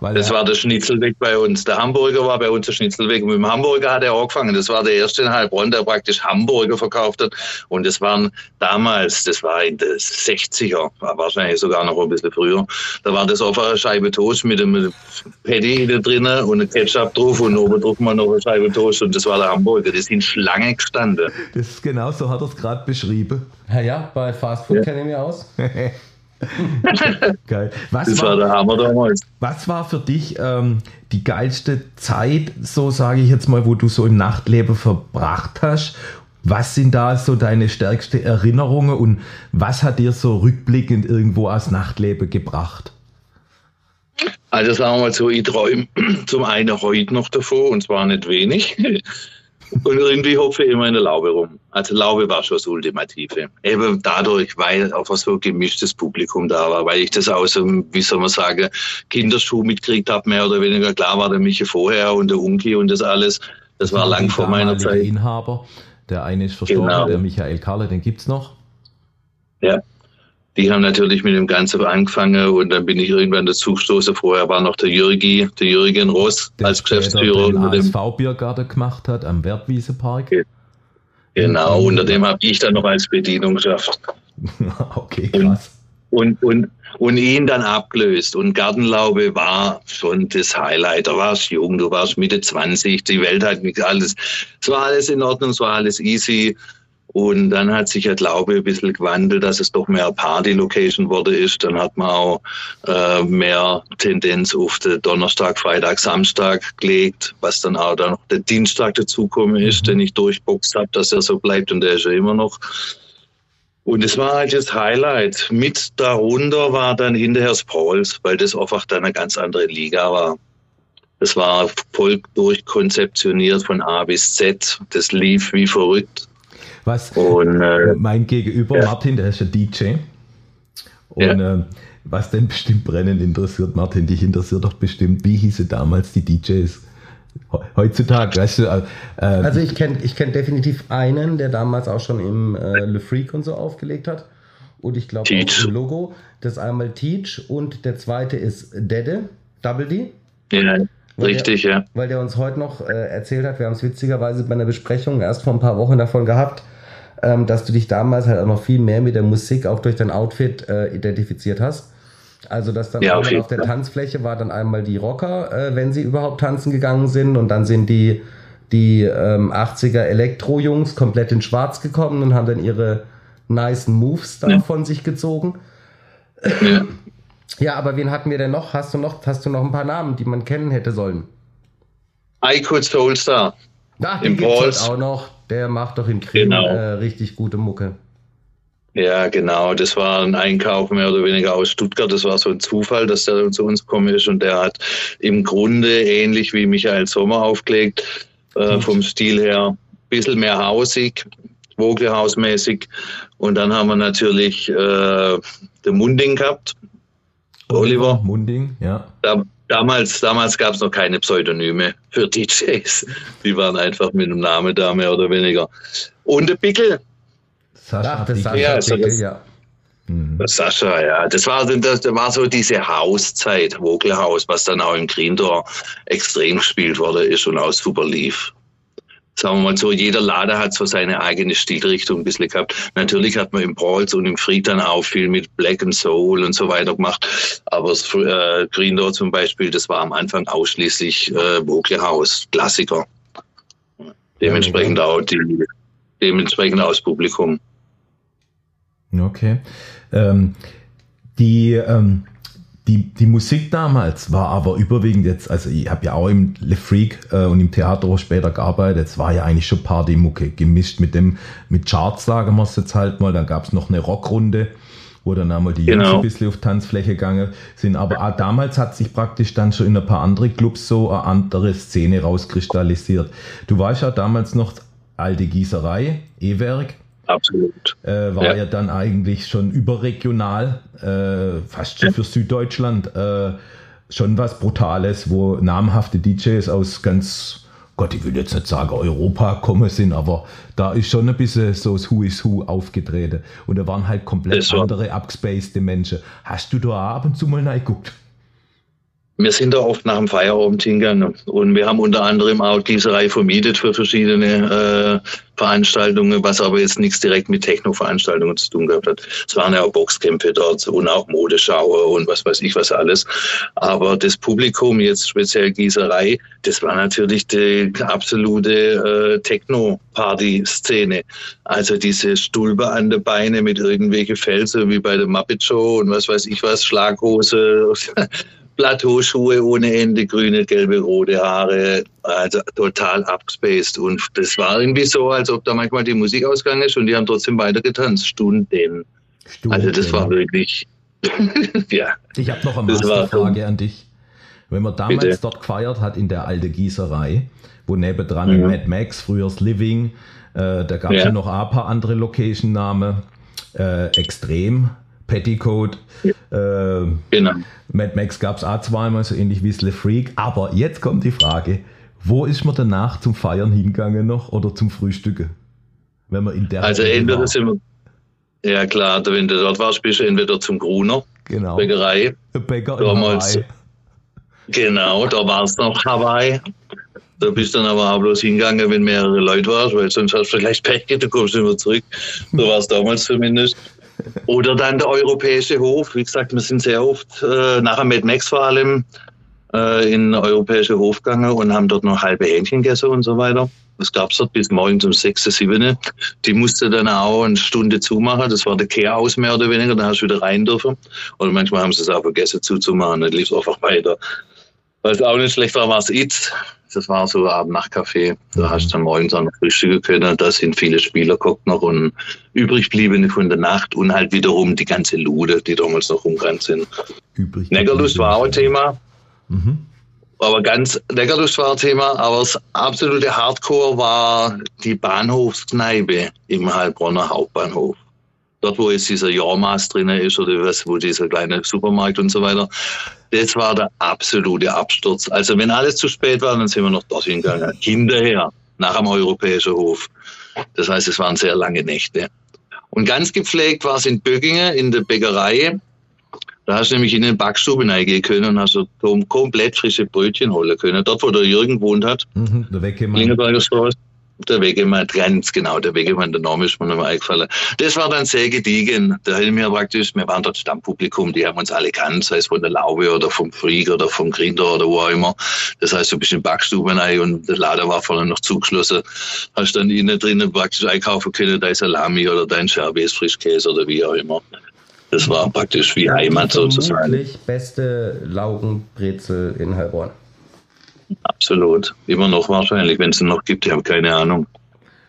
Weil das war der Schnitzelweg bei uns. Der Hamburger war bei uns der Schnitzelweg. Und mit dem Hamburger hat er angefangen. Das war der erste in Heilbronn, der praktisch Hamburger verkauft hat. Und das waren damals, das war in den 60er, war wahrscheinlich sogar noch ein bisschen früher. Da war das auf einer Scheibe Toast mit einem Patty da drinnen und ein Ketchup drauf und oben drauf mal noch eine Scheibe Toast. Und das war der Hamburger. Das sind Schlange gestanden. Das ist genau so hat er es gerade beschrieben. Ja, ja, bei Fast Food ja. kenne ich mich aus. Geil. Was das war, war, der Hammer damals. Was war für dich ähm, die geilste Zeit, so sage ich jetzt mal, wo du so im Nachtleben verbracht hast? Was sind da so deine stärksten Erinnerungen und was hat dir so rückblickend irgendwo aus Nachtleben gebracht? Also sagen wir mal so, ich träume zum einen heute noch davor und zwar nicht wenig. Und irgendwie hopfe ich immer in der Laube rum. Also Laube war schon das Ultimative. Eben dadurch, weil auch so ein gemischtes Publikum da war, weil ich das aus dem, wie soll man sagen, Kinderschuh mitgekriegt habe, mehr oder weniger. Klar war der Michi vorher und der Unki und das alles. Das war lang vor meiner Zeit. Inhaber. Der eine ist verstorben, genau. der Michael Karle, den gibt's noch. Ja. Die haben natürlich mit dem Ganzen angefangen und dann bin ich irgendwann dazu gestoßen. Vorher war noch der Jürgi, der Jürgen Ross Der als Geschäftsführer. den Unter dem, ASV-Biergarten gemacht hat am Wertwiesepark. Genau, unter dem habe ich dann noch als Bedienung geschafft. okay, krass. und, und, und ihn dann abgelöst. Und Gartenlaube war schon das Highlight. Da warst jung, du warst Mitte 20, die Welt hat nichts alles. Es war alles in Ordnung, es war alles easy. Und dann hat sich halt Laube ein bisschen gewandelt, dass es doch mehr Party-Location wurde ist. Dann hat man auch äh, mehr Tendenz auf den Donnerstag, Freitag, Samstag gelegt, was dann auch dann noch der Dienstag dazukommen ist, den ich durchboxt habe, dass er so bleibt und der ist ja immer noch. Und es war halt das Highlight. Mit darunter war dann hinterher das Pauls, weil das einfach dann eine ganz andere Liga war. Das war voll durchkonzeptioniert von A bis Z. Das lief wie verrückt. Was Und äh, mein Gegenüber, ja. Martin, der ist ja DJ. Und äh, was denn bestimmt brennend interessiert, Martin, dich interessiert doch bestimmt, wie hieße damals die DJs? He- Heutzutage, weißt du, äh, äh, Also ich kenne ich kenn definitiv einen, der damals auch schon im äh, Le Freak und so aufgelegt hat. Und ich glaube im Logo. Das ist einmal Teach und der zweite ist Dede, Double D. ja, richtig, ja. Weil der uns heute noch äh, erzählt hat, wir haben es witzigerweise bei einer Besprechung erst vor ein paar Wochen davon gehabt, ähm, dass du dich damals halt auch noch viel mehr mit der Musik auch durch dein Outfit äh, identifiziert hast. Also dass dann Ja, jeden auf der. Tanzfläche war dann einmal die Rocker, äh, wenn sie überhaupt tanzen gegangen sind und dann sind die die ähm, 80er Elektro-Jungs komplett in Schwarz gekommen und haben dann ihre nice Moves da Ja. von sich gezogen. ja. Ja, aber wen hatten wir denn noch? Hast du noch, hast du noch ein paar Namen, die man kennen hätte sollen? I Could Soulstar. Ach, Im den gibt's Balls. heute auch noch. Der macht doch in Krim Genau. äh, richtig gute Mucke. Ja, genau. Das war ein Einkauf mehr oder weniger aus Stuttgart. Das war so ein Zufall, dass der zu uns gekommen ist. Und der hat im Grunde ähnlich wie Michael Sommer aufgelegt, äh, vom Stil her, ein bisschen mehr hausig, Vogelhausmäßig. Und dann haben wir natürlich äh, den Munding gehabt. Oliver. Munding, ja. Da, damals damals gab es noch keine Pseudonyme für DJs. Die waren einfach mit dem Namen da, mehr oder weniger. Und der Pickel, Sascha Ach. Sascha Ja, also Pickel, das- ja. Mhm. Sascha, ja. Das war, das, das war so diese Hauszeit, Vogelhaus, was dann auch im Grindor extrem gespielt wurde ist und auch super lief. Sagen wir mal so, jeder Lader hat so seine eigene Stilrichtung ein bisschen gehabt. Natürlich hat man im Pauls und im Fried dann auch viel mit Black and Soul und so weiter gemacht. Aber das äh, Grindor zum Beispiel, das war am Anfang ausschließlich äh, Vogelhaus, Klassiker. Dementsprechend auch die, dementsprechend das Publikum. Okay. Ähm, die, ähm, die, die Musik damals war aber überwiegend jetzt, also ich habe ja auch im Le Freak äh, und im Theater später gearbeitet, es war ja eigentlich schon Partymucke, gemischt mit dem, mit Charts, sagen wir es jetzt halt mal, dann gab es noch eine Rockrunde, wo dann einmal die Jungs Genau. ein bisschen auf Tanzfläche gegangen sind, aber auch damals hat sich praktisch dann schon in ein paar andere Clubs so eine andere Szene rauskristallisiert. Du warst ja damals noch alte Gießerei, E-Werk, Absolut. äh, war Ja. ja. dann eigentlich schon überregional, äh, fast schon für Süddeutschland, äh, schon was Brutales, wo namhafte DJs aus ganz, Gott, ich will jetzt nicht sagen Europa kommen sind, aber da ist schon ein bisschen so das Who is Who aufgetreten. Und da waren halt komplett andere, abgespacede Menschen. Hast du da ab und zu mal reingeguckt? Wir sind da oft nach dem Feierabend hingegangen und wir haben unter anderem auch Gießerei vermietet für verschiedene äh, Veranstaltungen, was aber jetzt nichts direkt mit Techno-Veranstaltungen zu tun gehabt hat. Es waren ja auch Boxkämpfe dort und auch Modeschauer und was weiß ich was alles. Aber das Publikum, jetzt speziell Gießerei, das war natürlich die absolute äh, Techno-Party-Szene. Also diese Stulbe an den Beine mit irgendwelche Felsen wie bei der Muppet Show und was weiß ich was, Schlaghose. Plateauschuhe ohne Ende, grüne, gelbe, rote Haare, also total abgespaced. Und das war irgendwie so, als ob da manchmal die Musik ausgegangen ist und die haben trotzdem weiter getanzt, Stunden. Also das war wirklich, ja, Ich habe noch eine Masterfrage an dich. Wenn man damals Bitte. dort gefeiert hat in der alte Gießerei, wo nebendran Mhm. Mad Max, früher das Living, äh, da gab es ja. Ja. noch ein paar andere Location-Namen, äh, Extrem, Petticoat, äh, genau. Mad Max gab es auch zweimal, so ähnlich wie Le Freak. Aber jetzt kommt die Frage, wo ist man danach zum Feiern hingegangen noch oder zum Frühstücken? Wenn man in der Also Ecke entweder sind wir, Ja klar, wenn du dort warst, bist du entweder zum Gruner, Genau. Bäckerei. Bäcker Damals, Hawaii. genau, da war es noch Hawaii. Da bist du dann aber auch bloß hingegangen, wenn mehrere Leute warst, weil sonst hast du vielleicht Pech, gehabt, du kommst mehr zurück. So war es damals zumindest. Oder dann der europäische Hof. Wie gesagt, wir sind sehr oft, äh, nachher mit Max vor allem, äh, in den europäischen Hof gegangen und haben dort noch halbe Hähnchen gegessen und so weiter. Das gab's dort bis morgens um sechs, sieben. Die musste dann auch eine Stunde zumachen. Das war der Kehraus mehr oder weniger. Da hast du wieder rein dürfen. Und manchmal haben sie es auch vergessen zuzumachen. Dann lief es einfach weiter. Was auch nicht schlecht war, war das Itz. Das war so ein Abend-Nachtcafé. Da hast du dann morgens auch noch frühstücken können. Da sind viele Spieler geguckt noch und übrig bliebene von der Nacht und halt wiederum die ganze Lude, die damals noch rumgerannt sind. Übrig. Neckerlust war auch ein Thema. Mhm. Aber ganz Neckerlust war ein Thema, aber das absolute Hardcore war die Bahnhofskneipe im Heilbronner Hauptbahnhof. Dort, wo jetzt dieser Jahrmaß drin ist oder was, wo dieser kleine Supermarkt und so weiter. Das war der absolute Absturz. Also wenn alles zu spät war, dann sind wir noch dorthin gegangen. Hinterher, nach dem Europäischen Hof. Das heißt, es waren sehr lange Nächte. Und ganz gepflegt war es in Böckingen in der Bäckerei. Da hast du nämlich in den Backstube reingehen können und hast kom- komplett frische Brötchen holen können. Dort, wo der Jürgen gewohnt hat, Mhm. Der Straße. Der Wegemann, ganz genau, der Wegemann, der Name ist mir noch mal eingefallen. Das war dann sehr gediegen. Da hätten wir praktisch, wir waren dort Stammpublikum, die haben uns alle kannt, sei es von der Laube oder vom Freak oder vom Grinder oder wo auch immer. Das heißt, du bist in die Backstube rein und der Laden war vorne noch zugeschlossen. Hast dann innen drinnen praktisch einkaufen können, dein Salami oder dein Scherbes Frischkäse oder wie auch immer. Das war praktisch wie Heimat sozusagen. Beste Laugenbrezel in Heilbronn. Absolut. Immer noch wahrscheinlich, wenn es noch gibt, ich habe keine Ahnung.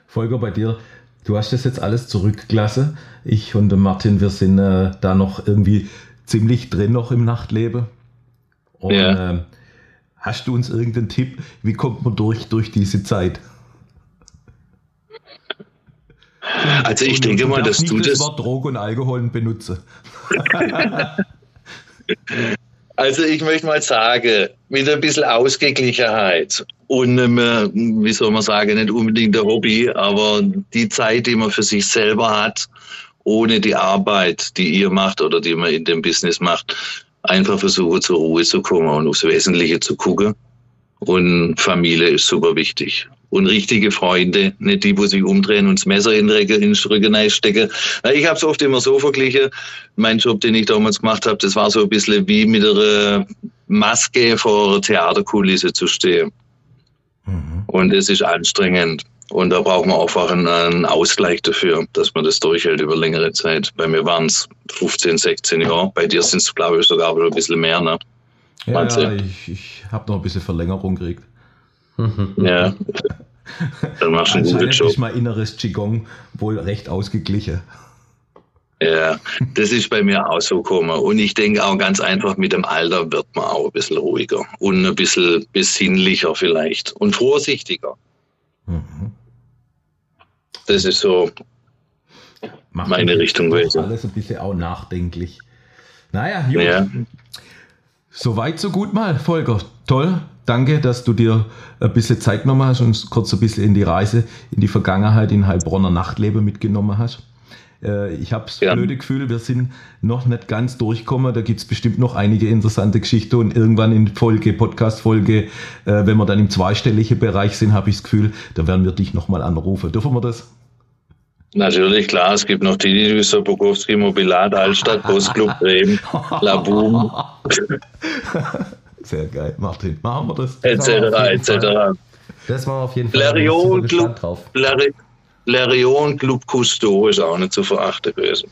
Volker, bei dir, du hast das jetzt alles zurückgelassen. Ich und Martin, wir sind äh, da noch irgendwie ziemlich drin noch im Nachtleben. Und Ja. äh, hast du uns irgendeinen Tipp, wie kommt man durch, durch diese Zeit? Also ich Und denke mal, dass du das... das Wort Droge und Alkohol benutzen. Also ich möchte mal sagen, mit ein bisschen Ausgeglichenheit und ähm, wie soll man sagen, nicht unbedingt der Hobby, aber die Zeit, die man für sich selber hat, ohne die Arbeit, die ihr macht oder die man in dem Business macht, einfach versuchen zur Ruhe zu kommen und aufs Wesentliche zu gucken. Und Familie ist super wichtig. Und richtige Freunde, nicht die, wo sich umdrehen und das Messer in den Rücken- stecken. Ich habe es oft immer so verglichen. Mein Job, den ich damals gemacht habe, das war so ein bisschen wie mit einer Maske vor einer Theaterkulisse zu stehen. Mhm. Und es ist anstrengend. Und da braucht man einfach einen, Ausgleich dafür, dass man das durchhält über längere Zeit. Bei mir waren es 15, 16 Jahre. Bei dir sind es, glaube ich, sogar ein bisschen mehr. Ne? Ja, ja ich, ich habe noch ein bisschen Verlängerung gekriegt. Ja. Dann machst du einen guten Anscheinend Job. ist mein inneres Qigong wohl recht ausgeglichen. Ja, das ist bei mir auch so gekommen. Und ich denke auch ganz einfach, mit dem Alter wird man auch ein bisschen ruhiger und ein bisschen besinnlicher vielleicht und vorsichtiger. Mhm. Das ist so, Macht Meine Richtung. Alles ein bisschen auch nachdenklich. Naja, gut. ja. So weit, so gut mal, Volker. Toll. Danke, dass du dir ein bisschen Zeit genommen hast und uns kurz ein bisschen in die Reise, in die Vergangenheit in Heilbronner Nachtleben mitgenommen hast. Äh, Ich habe das Ja. blöde Gefühl, wir sind noch nicht ganz durchgekommen. Da gibt's bestimmt noch einige interessante Geschichten und irgendwann in Folge, Podcast-Folge, äh, wenn wir dann im zweistelligen Bereich sind, habe ich das Gefühl, da werden wir dich nochmal anrufen. Dürfen wir das? Natürlich, klar, es gibt noch die Düsseldorf, Bukowski, Mobilat, Altstadt, Postclub, Bremen, Laboom, Sehr geil, Martin. Machen wir das? etc., etc. Das war auf jeden Fall. Larion gespannt Club, drauf. Lari- Larion Club Cousteau ist auch nicht zu verachten gewesen.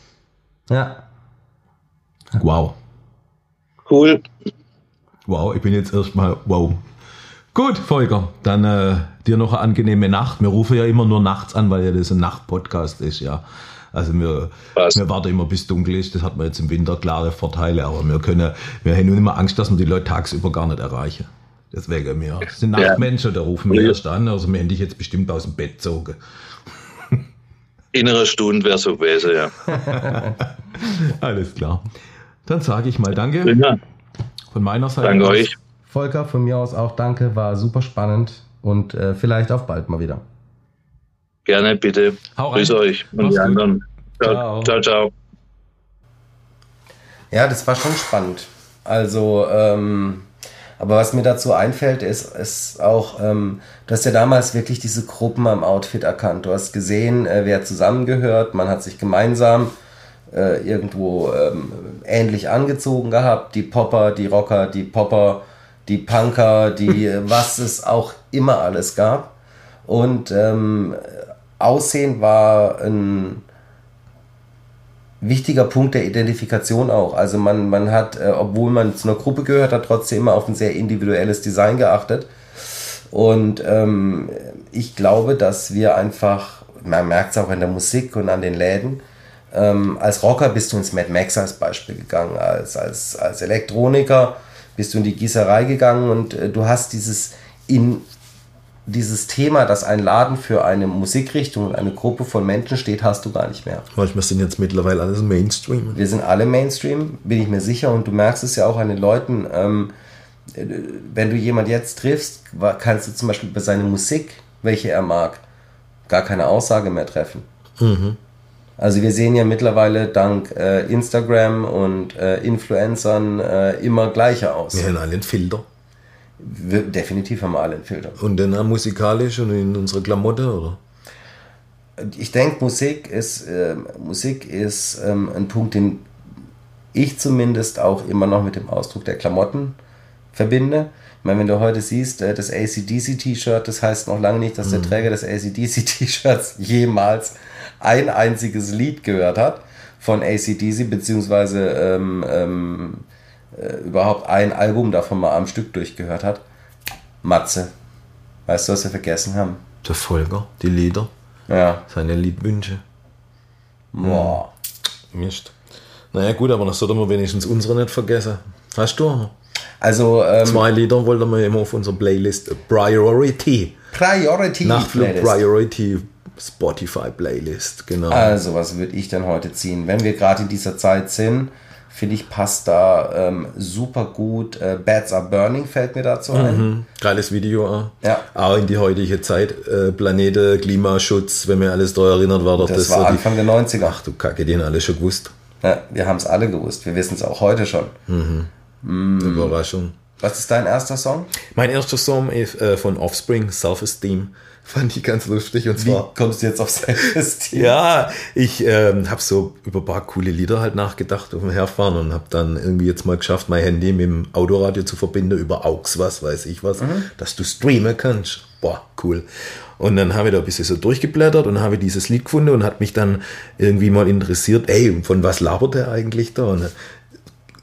Ja. Wow. Cool. Wow, ich bin jetzt erstmal wow. Gut, Volker, dann äh, dir noch eine angenehme Nacht. Wir rufen ja immer nur nachts an, weil ja das ein Nachtpodcast ist, ja. Also wir, wir warten immer bis dunkel ist. Das hat man jetzt im Winter klare Vorteile, aber wir können, wir haben nur immer Angst, dass wir die Leute tagsüber gar nicht erreichen. Deswegen, wir sind Ja. Nachtmenschen, da rufen wir Ja. erst an. Also wir hätten dich jetzt bestimmt aus dem Bett gezogen. Innere Stunde wäre so gewesen, ja. Alles klar. Dann sage ich mal Danke Prima. von meiner Seite. Danke aus. euch. Volker, von mir aus auch danke, war super spannend und äh, vielleicht auf bald mal wieder. Gerne, bitte. Hau rein. Grüß euch und Mach's die anderen. Ciao, ciao. ciao. Ja, das war schon spannend. Also, ähm, aber was mir dazu einfällt, ist, ist auch, ähm, du hast ja damals wirklich diese Gruppen am Outfit erkannt. Du hast gesehen, äh, wer zusammengehört, man hat sich gemeinsam äh, irgendwo ähm, ähnlich angezogen gehabt. Die Popper, die Rocker, die Popper, die Punker, die was es auch immer alles gab. Und ähm, Aussehen war ein wichtiger Punkt der Identifikation auch. Also man, man hat, äh, obwohl man zu einer Gruppe gehört hat, trotzdem immer auf ein sehr individuelles Design geachtet. Und ähm, ich glaube, dass wir einfach, man merkt es auch in der Musik und an den Läden, ähm, als Rocker bist du ins Mad Max als Beispiel gegangen, als, als, als Elektroniker bist du in die Gießerei gegangen und äh, du hast dieses in dieses Thema, dass ein Laden für eine Musikrichtung und eine Gruppe von Menschen steht, hast du gar nicht mehr. Manchmal sind jetzt mittlerweile alles Mainstream. Wir sind alle Mainstream, bin ich mir sicher. Und du merkst es ja auch an den Leuten. Ähm, wenn du jemand jetzt triffst, kannst du zum Beispiel über seine Musik, welche er mag, gar keine Aussage mehr treffen. Mhm. Also wir sehen ja mittlerweile dank äh, Instagram und äh, Influencern äh, immer gleicher aus. Wir haben alle einen Filter. Wir, definitiv haben wir alle einen Filter. Und dann auch musikalisch und in unserer Klamotte, oder? Ich denke, Musik ist, äh, Musik ist ähm, ein Punkt, den ich zumindest auch immer noch mit dem Ausdruck der Klamotten verbinde. Ich meine, wenn du heute siehst, äh, das ACDC-T-Shirt, das heißt noch lange nicht, dass mhm. der Träger des ACDC-T-Shirts jemals ein einziges Lied gehört hat von ACDC, beziehungsweise ähm, ähm, äh, überhaupt ein Album davon mal am Stück durchgehört hat. Matze. Weißt du, was wir vergessen haben? Der Folger, die Lieder. Ja. Seine Liedwünsche. Boah. Hm. Mist. Naja, gut, aber dann sollte man wenigstens unsere nicht vergessen. Hast du? Also, ähm, Zwei Lieder wollten wir immer auf unserer Playlist. Priority. Priority. Nachtflug Priority Spotify-Playlist, genau. Also, was würde ich denn heute ziehen? Wenn wir gerade in dieser Zeit sind, finde ich, passt da ähm, super gut. Äh, Bats Are Burning fällt mir dazu ein. Mhm. Geiles Video auch. Ja. Auch in die heutige Zeit. Äh, Planete, Klimaschutz, wenn mir alles da erinnert, war doch das. Das war Anfang die, der 90er. Ach du Kacke, haben alle schon gewusst. Ja, wir haben es alle gewusst. Wir wissen es auch heute schon. Mhm. Mm. Überraschung. Was ist dein erster Song? Mein erster Song ist äh, von Offspring, Self-Esteem. Fand ich ganz lustig. Und zwar, Wie kommst du jetzt auf Self-Esteem? Ja, ich ähm, habe so über ein paar coole Lieder halt nachgedacht auf dem Herfahren und habe dann irgendwie jetzt mal geschafft, mein Handy mit dem Autoradio zu verbinden über AUX, was weiß ich was, mhm. dass du streamen kannst. Boah, cool. Und dann habe ich da ein bisschen so durchgeblättert und habe dieses Lied gefunden und hat mich dann irgendwie mal interessiert, ey, von was labert der eigentlich da? Und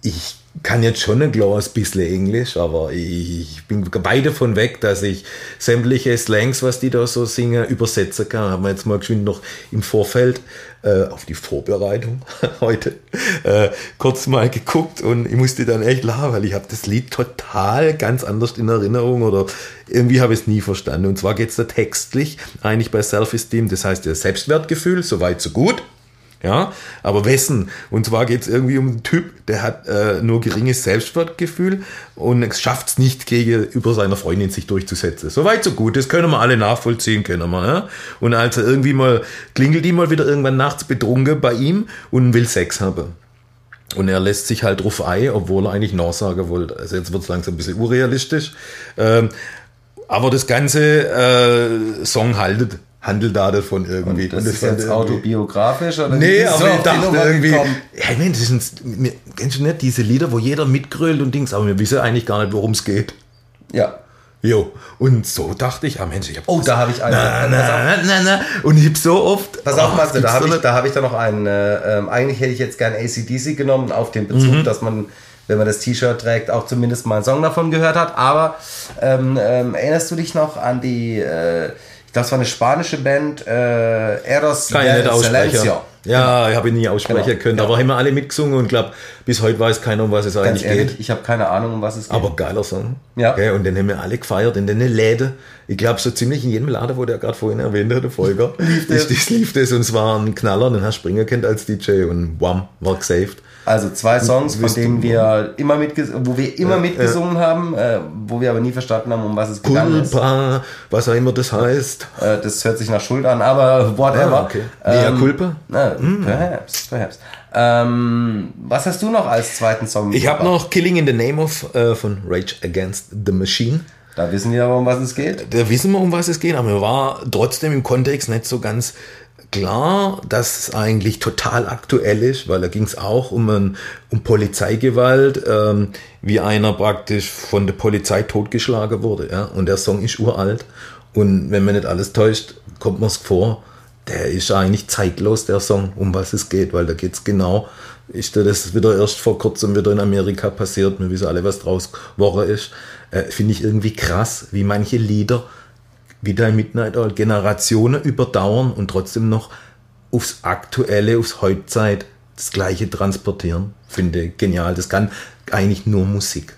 ich kann jetzt schon ein kleines bisschen Englisch, aber ich bin weit davon weg, dass ich sämtliche Slangs, was die da so singen, übersetzen kann. Haben wir jetzt mal geschwind noch im Vorfeld äh, auf die Vorbereitung heute äh, kurz mal geguckt und ich musste dann echt lachen, weil ich habe das Lied total ganz anders in Erinnerung oder irgendwie habe ich es nie verstanden. Und zwar geht es da textlich eigentlich bei Self-Esteem, das heißt das Selbstwertgefühl, soweit so gut. Ja, aber wessen? Und zwar geht es irgendwie um einen Typ, der hat äh, nur geringes Selbstwertgefühl und schafft es nicht gegenüber seiner Freundin sich durchzusetzen. Soweit so gut, das können wir alle nachvollziehen, können wir. Ja? Und also irgendwie mal klingelt die mal wieder irgendwann nachts betrunken bei ihm und will Sex haben. Und er lässt sich halt drauf ein, obwohl er eigentlich Nachsagen wollte. Also jetzt wird es langsam ein bisschen unrealistisch. Ähm, aber das ganze äh, Song haltet handelt da davon irgendwie. Und das, und das ist jetzt autobiografisch? Oder nee, aber ich dachte irgendwie, ich meine, das sind, kennst du nicht diese Lieder, wo jeder mitgrölt und Dings, aber wir wissen eigentlich gar nicht, worum es geht. Ja. Jo, und so dachte ich, ah Mensch, ich hab Oh, da habe ich einen. Na, na, na, na, Und ich habe so oft. Pass auf, oh, Matze, da habe ich, da hab ich da noch einen. Äh, ähm, eigentlich hätte ich jetzt gern ACDC genommen, auf den Bezug, mhm. dass man, wenn man das T-Shirt trägt, auch zumindest mal einen Song davon gehört hat. Aber ähm, ähm, erinnerst du dich noch an die. Äh, das war eine spanische Band, äh, Eros del Silencio. Ja, genau. ich habe ihn nie aussprechen genau. können. Ja. haben wir alle mitgesungen und glaube, bis heute weiß keiner, um was es Ganz eigentlich ehrlich, geht. Ich habe keine Ahnung, um was es geht. Aber geiler Song. Ja. Okay, und den haben wir alle gefeiert in den Läden. Ich glaube, so ziemlich in jedem Laden, wo der gerade vorhin erwähnt hat, der Folger, lief das. das lief das und es war ein Knaller, den hast du springen kennt als DJ und wham, war gesaved. Also zwei Songs, von denen wir immer wo wir immer ja, mitgesungen ja. haben, äh, wo wir aber nie verstanden haben, um was es gegangen Culpa, was auch immer das heißt. Äh, das hört sich nach Schuld an, aber whatever. Ah, okay. Mea ähm, Culpa? Na, mm. Perhaps, perhaps. Ähm, was hast du noch als zweiten Song Ich habe noch Killing in the Name of äh, von Rage Against the Machine. Da wissen wir aber, um was es geht. Da wissen wir, um was es geht, aber mir war trotzdem im Kontext nicht so ganz klar, dass es eigentlich total aktuell ist, weil da ging es auch um, ein, um Polizeigewalt, ähm, wie einer praktisch von der Polizei totgeschlagen wurde. Ja? Und der Song ist uralt. Und wenn man nicht alles täuscht, kommt man es vor, der ist eigentlich zeitlos, der Song, um was es geht, weil da geht es genau. Ist das wieder erst vor kurzem wieder in Amerika passiert, wir wissen alle, was draus geworden ist. Äh, Finde ich irgendwie krass, wie manche Lieder wie der Midnight Oil Generationen überdauern und trotzdem noch aufs Aktuelle, aufs Heutzeit das Gleiche transportieren. Finde genial. Das kann eigentlich nur Musik.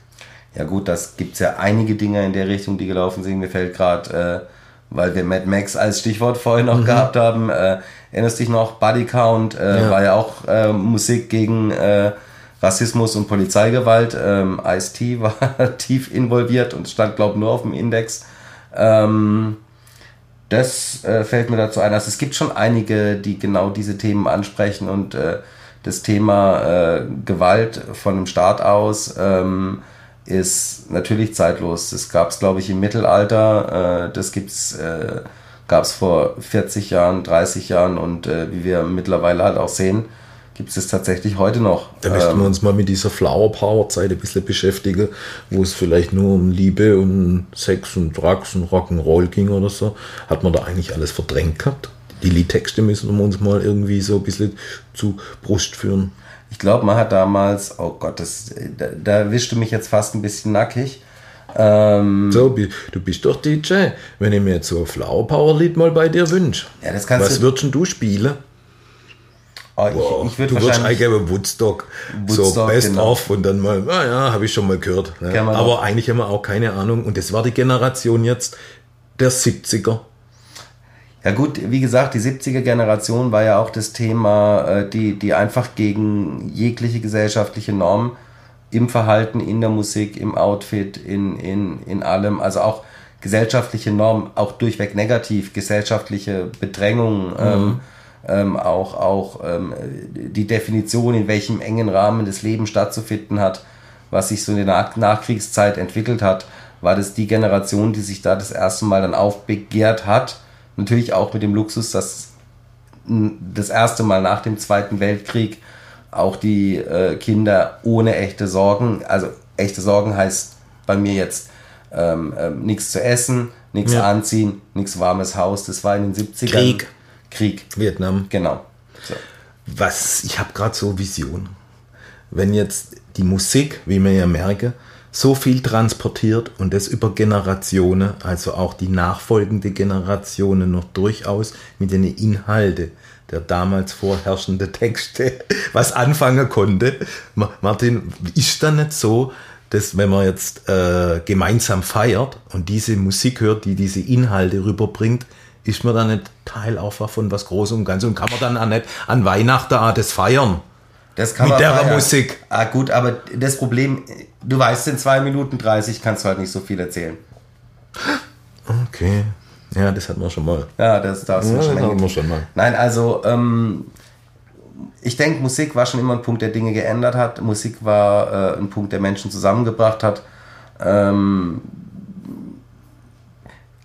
Ja gut, das gibt es ja einige Dinge in der Richtung, die gelaufen sind. Mir fällt gerade, äh, weil wir Mad Max als Stichwort vorhin noch mhm. gehabt haben, äh, erinnerst dich noch, Body Count äh, ja. war ja auch äh, Musik gegen äh, Rassismus und Polizeigewalt. Ähm, Ice-T war tief involviert und stand, glaube ich, nur auf dem Index. Ähm, das äh, fällt mir dazu ein. Also es gibt schon einige, die genau diese Themen ansprechen und äh, das Thema äh, Gewalt von dem Staat aus ähm, ist natürlich zeitlos. Das gab es, glaube ich, im Mittelalter. Äh, das gibt's, äh, gab es vor 40 Jahren, 30 Jahren und äh, wie wir mittlerweile halt auch sehen, gibt es tatsächlich heute noch. Da möchten wir ähm, uns mal mit dieser Flower Power Zeit ein bisschen beschäftigen, wo es vielleicht nur um Liebe und Sex und Drugs und Rock'n'Roll ging oder so. Hat man da eigentlich alles verdrängt gehabt? Die Liedtexte müssen wir uns mal irgendwie so ein bisschen zu Brust führen. Ich glaube, man hat damals, oh Gott, das, da, da wischte mich jetzt fast ein bisschen nackig. Ähm, so, du bist doch DJ. Wenn ich mir jetzt so ein Flower Power Lied mal bei dir wünsche, ja, was würdest du spielen? Oh, wow. ich, ich du würdest eingeben Woodstock, Woodstock, so Best genau. of und dann mal, ah ja, habe ich schon mal gehört. Ne? Aber auch. eigentlich haben wir auch keine Ahnung. Und das war die Generation jetzt der 70er. Ja gut, wie gesagt, die 70er Generation war ja auch das Thema, äh, die, die einfach gegen jegliche gesellschaftliche Norm im Verhalten, in der Musik, im Outfit, in, in, in allem, also auch gesellschaftliche Norm, auch durchweg negativ, gesellschaftliche Bedrängung, mhm. ähm, ähm, auch, auch ähm, die Definition, in welchem engen Rahmen das Leben stattzufinden hat, was sich so in der Nach Nachkriegszeit entwickelt hat, war das die Generation, die sich da das erste Mal dann aufbegehrt hat. Natürlich auch mit dem Luxus, dass das erste Mal nach dem Zweiten Weltkrieg auch die äh, Kinder ohne echte Sorgen, also echte Sorgen heißt bei mir jetzt ähm, ähm, nichts zu essen, nichts ja. anziehen, nichts warmes Haus. Das war in den 70ern. Krieg. Krieg. Vietnam. Genau. So. Was, ich habe gerade so Vision. Wenn jetzt die Musik, wie man ja merke, so viel transportiert und das über Generationen, also auch die nachfolgende Generationen noch durchaus mit den Inhalten der damals vorherrschende Texte was anfangen konnte. Martin, ist da nicht so, dass wenn man jetzt äh, gemeinsam feiert und diese Musik hört, die diese Inhalte rüberbringt, ist man dann nicht Teil auch von was Großem und Ganzem und kann man dann auch nicht an Weihnachten auch das feiern. Das kann Mit man der feiern. Musik. Ah, gut, aber das Problem, du weißt, in 2 Minuten 30 kannst du halt nicht so viel erzählen. Okay. Ja, das hatten wir schon mal. Ja, das darfst du ja, schon, hatten wir schon mal. Nein, also ähm, ich denke, Musik war schon immer ein Punkt, der Dinge geändert hat. Musik war äh, ein Punkt, der Menschen zusammengebracht hat. Ähm,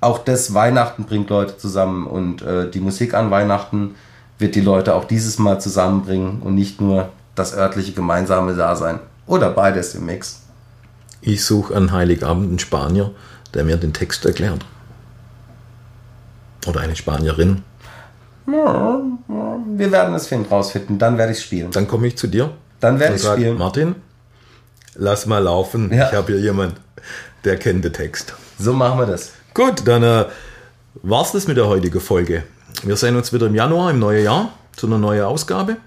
auch das Weihnachten bringt Leute zusammen und äh, die Musik an Weihnachten wird die Leute auch dieses Mal zusammenbringen und nicht nur das örtliche gemeinsame Dasein. Oder beides im Mix. Ich suche an Heiligabend einen Spanier, der mir den Text erklärt. Oder eine Spanierin. Ja, wir werden es finden, rausfinden. Dann werde ich spielen. Dann komme ich zu dir. Dann werde ich spielen. Martin, lass mal laufen. Ja. Ich habe hier jemanden, der kennt den Text. So machen wir das. Gut, dann äh, es das mit der heutigen Folge. Wir sehen uns wieder im Januar, im neuen Jahr, zu einer neuen Ausgabe.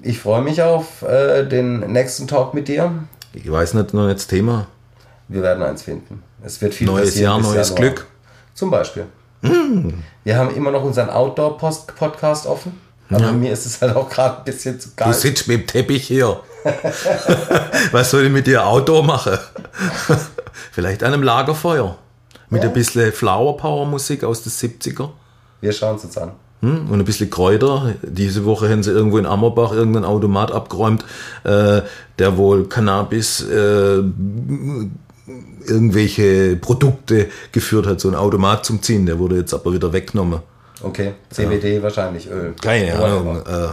Ich freue mich auf äh, den nächsten Talk mit dir. Ich weiß nicht, noch jetzt Thema. Wir werden eins finden. Es wird viel Neues Jahr, neues Januar. Glück. Zum Beispiel. Mm. Wir haben immer noch unseren Outdoor-Podcast offen. Aber ja. mir ist es halt auch gerade ein bisschen zu kalt. Du sitzt mit dem Teppich hier. Was soll ich mit dir Outdoor machen? Vielleicht an einem Lagerfeuer. Mit ja. ein bisschen Flower Power Musik aus den 70er. Wir schauen es uns an. Hm? Und ein bisschen Kräuter. Diese Woche haben sie irgendwo in Ammerbach irgendeinen Automat abgeräumt, äh, der wohl Cannabis, äh, irgendwelche Produkte geführt hat. So ein Automat zum Ziehen, der wurde jetzt aber wieder weggenommen. Okay, CBD ja. wahrscheinlich Öl. Keine Ahnung. Äh,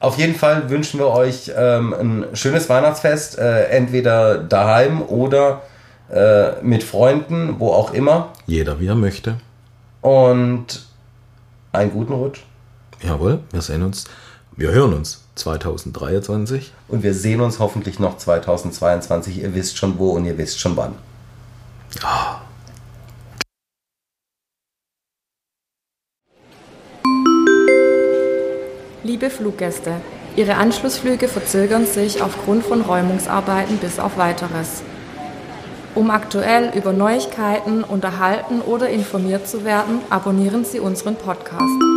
auf jeden Fall wünschen wir euch ähm, ein schönes Weihnachtsfest, äh, entweder daheim oder äh, mit Freunden, wo auch immer. Jeder wie er möchte. Und einen guten Rutsch. Jawohl, wir sehen uns, wir hören uns 2023. Und wir sehen uns hoffentlich noch 2022. Ihr wisst schon wo und ihr wisst schon wann. Ja. Liebe Fluggäste, Ihre Anschlussflüge verzögern sich aufgrund von Räumungsarbeiten bis auf weiteres. Um aktuell über Neuigkeiten unterhalten oder informiert zu werden, abonnieren Sie unseren Podcast.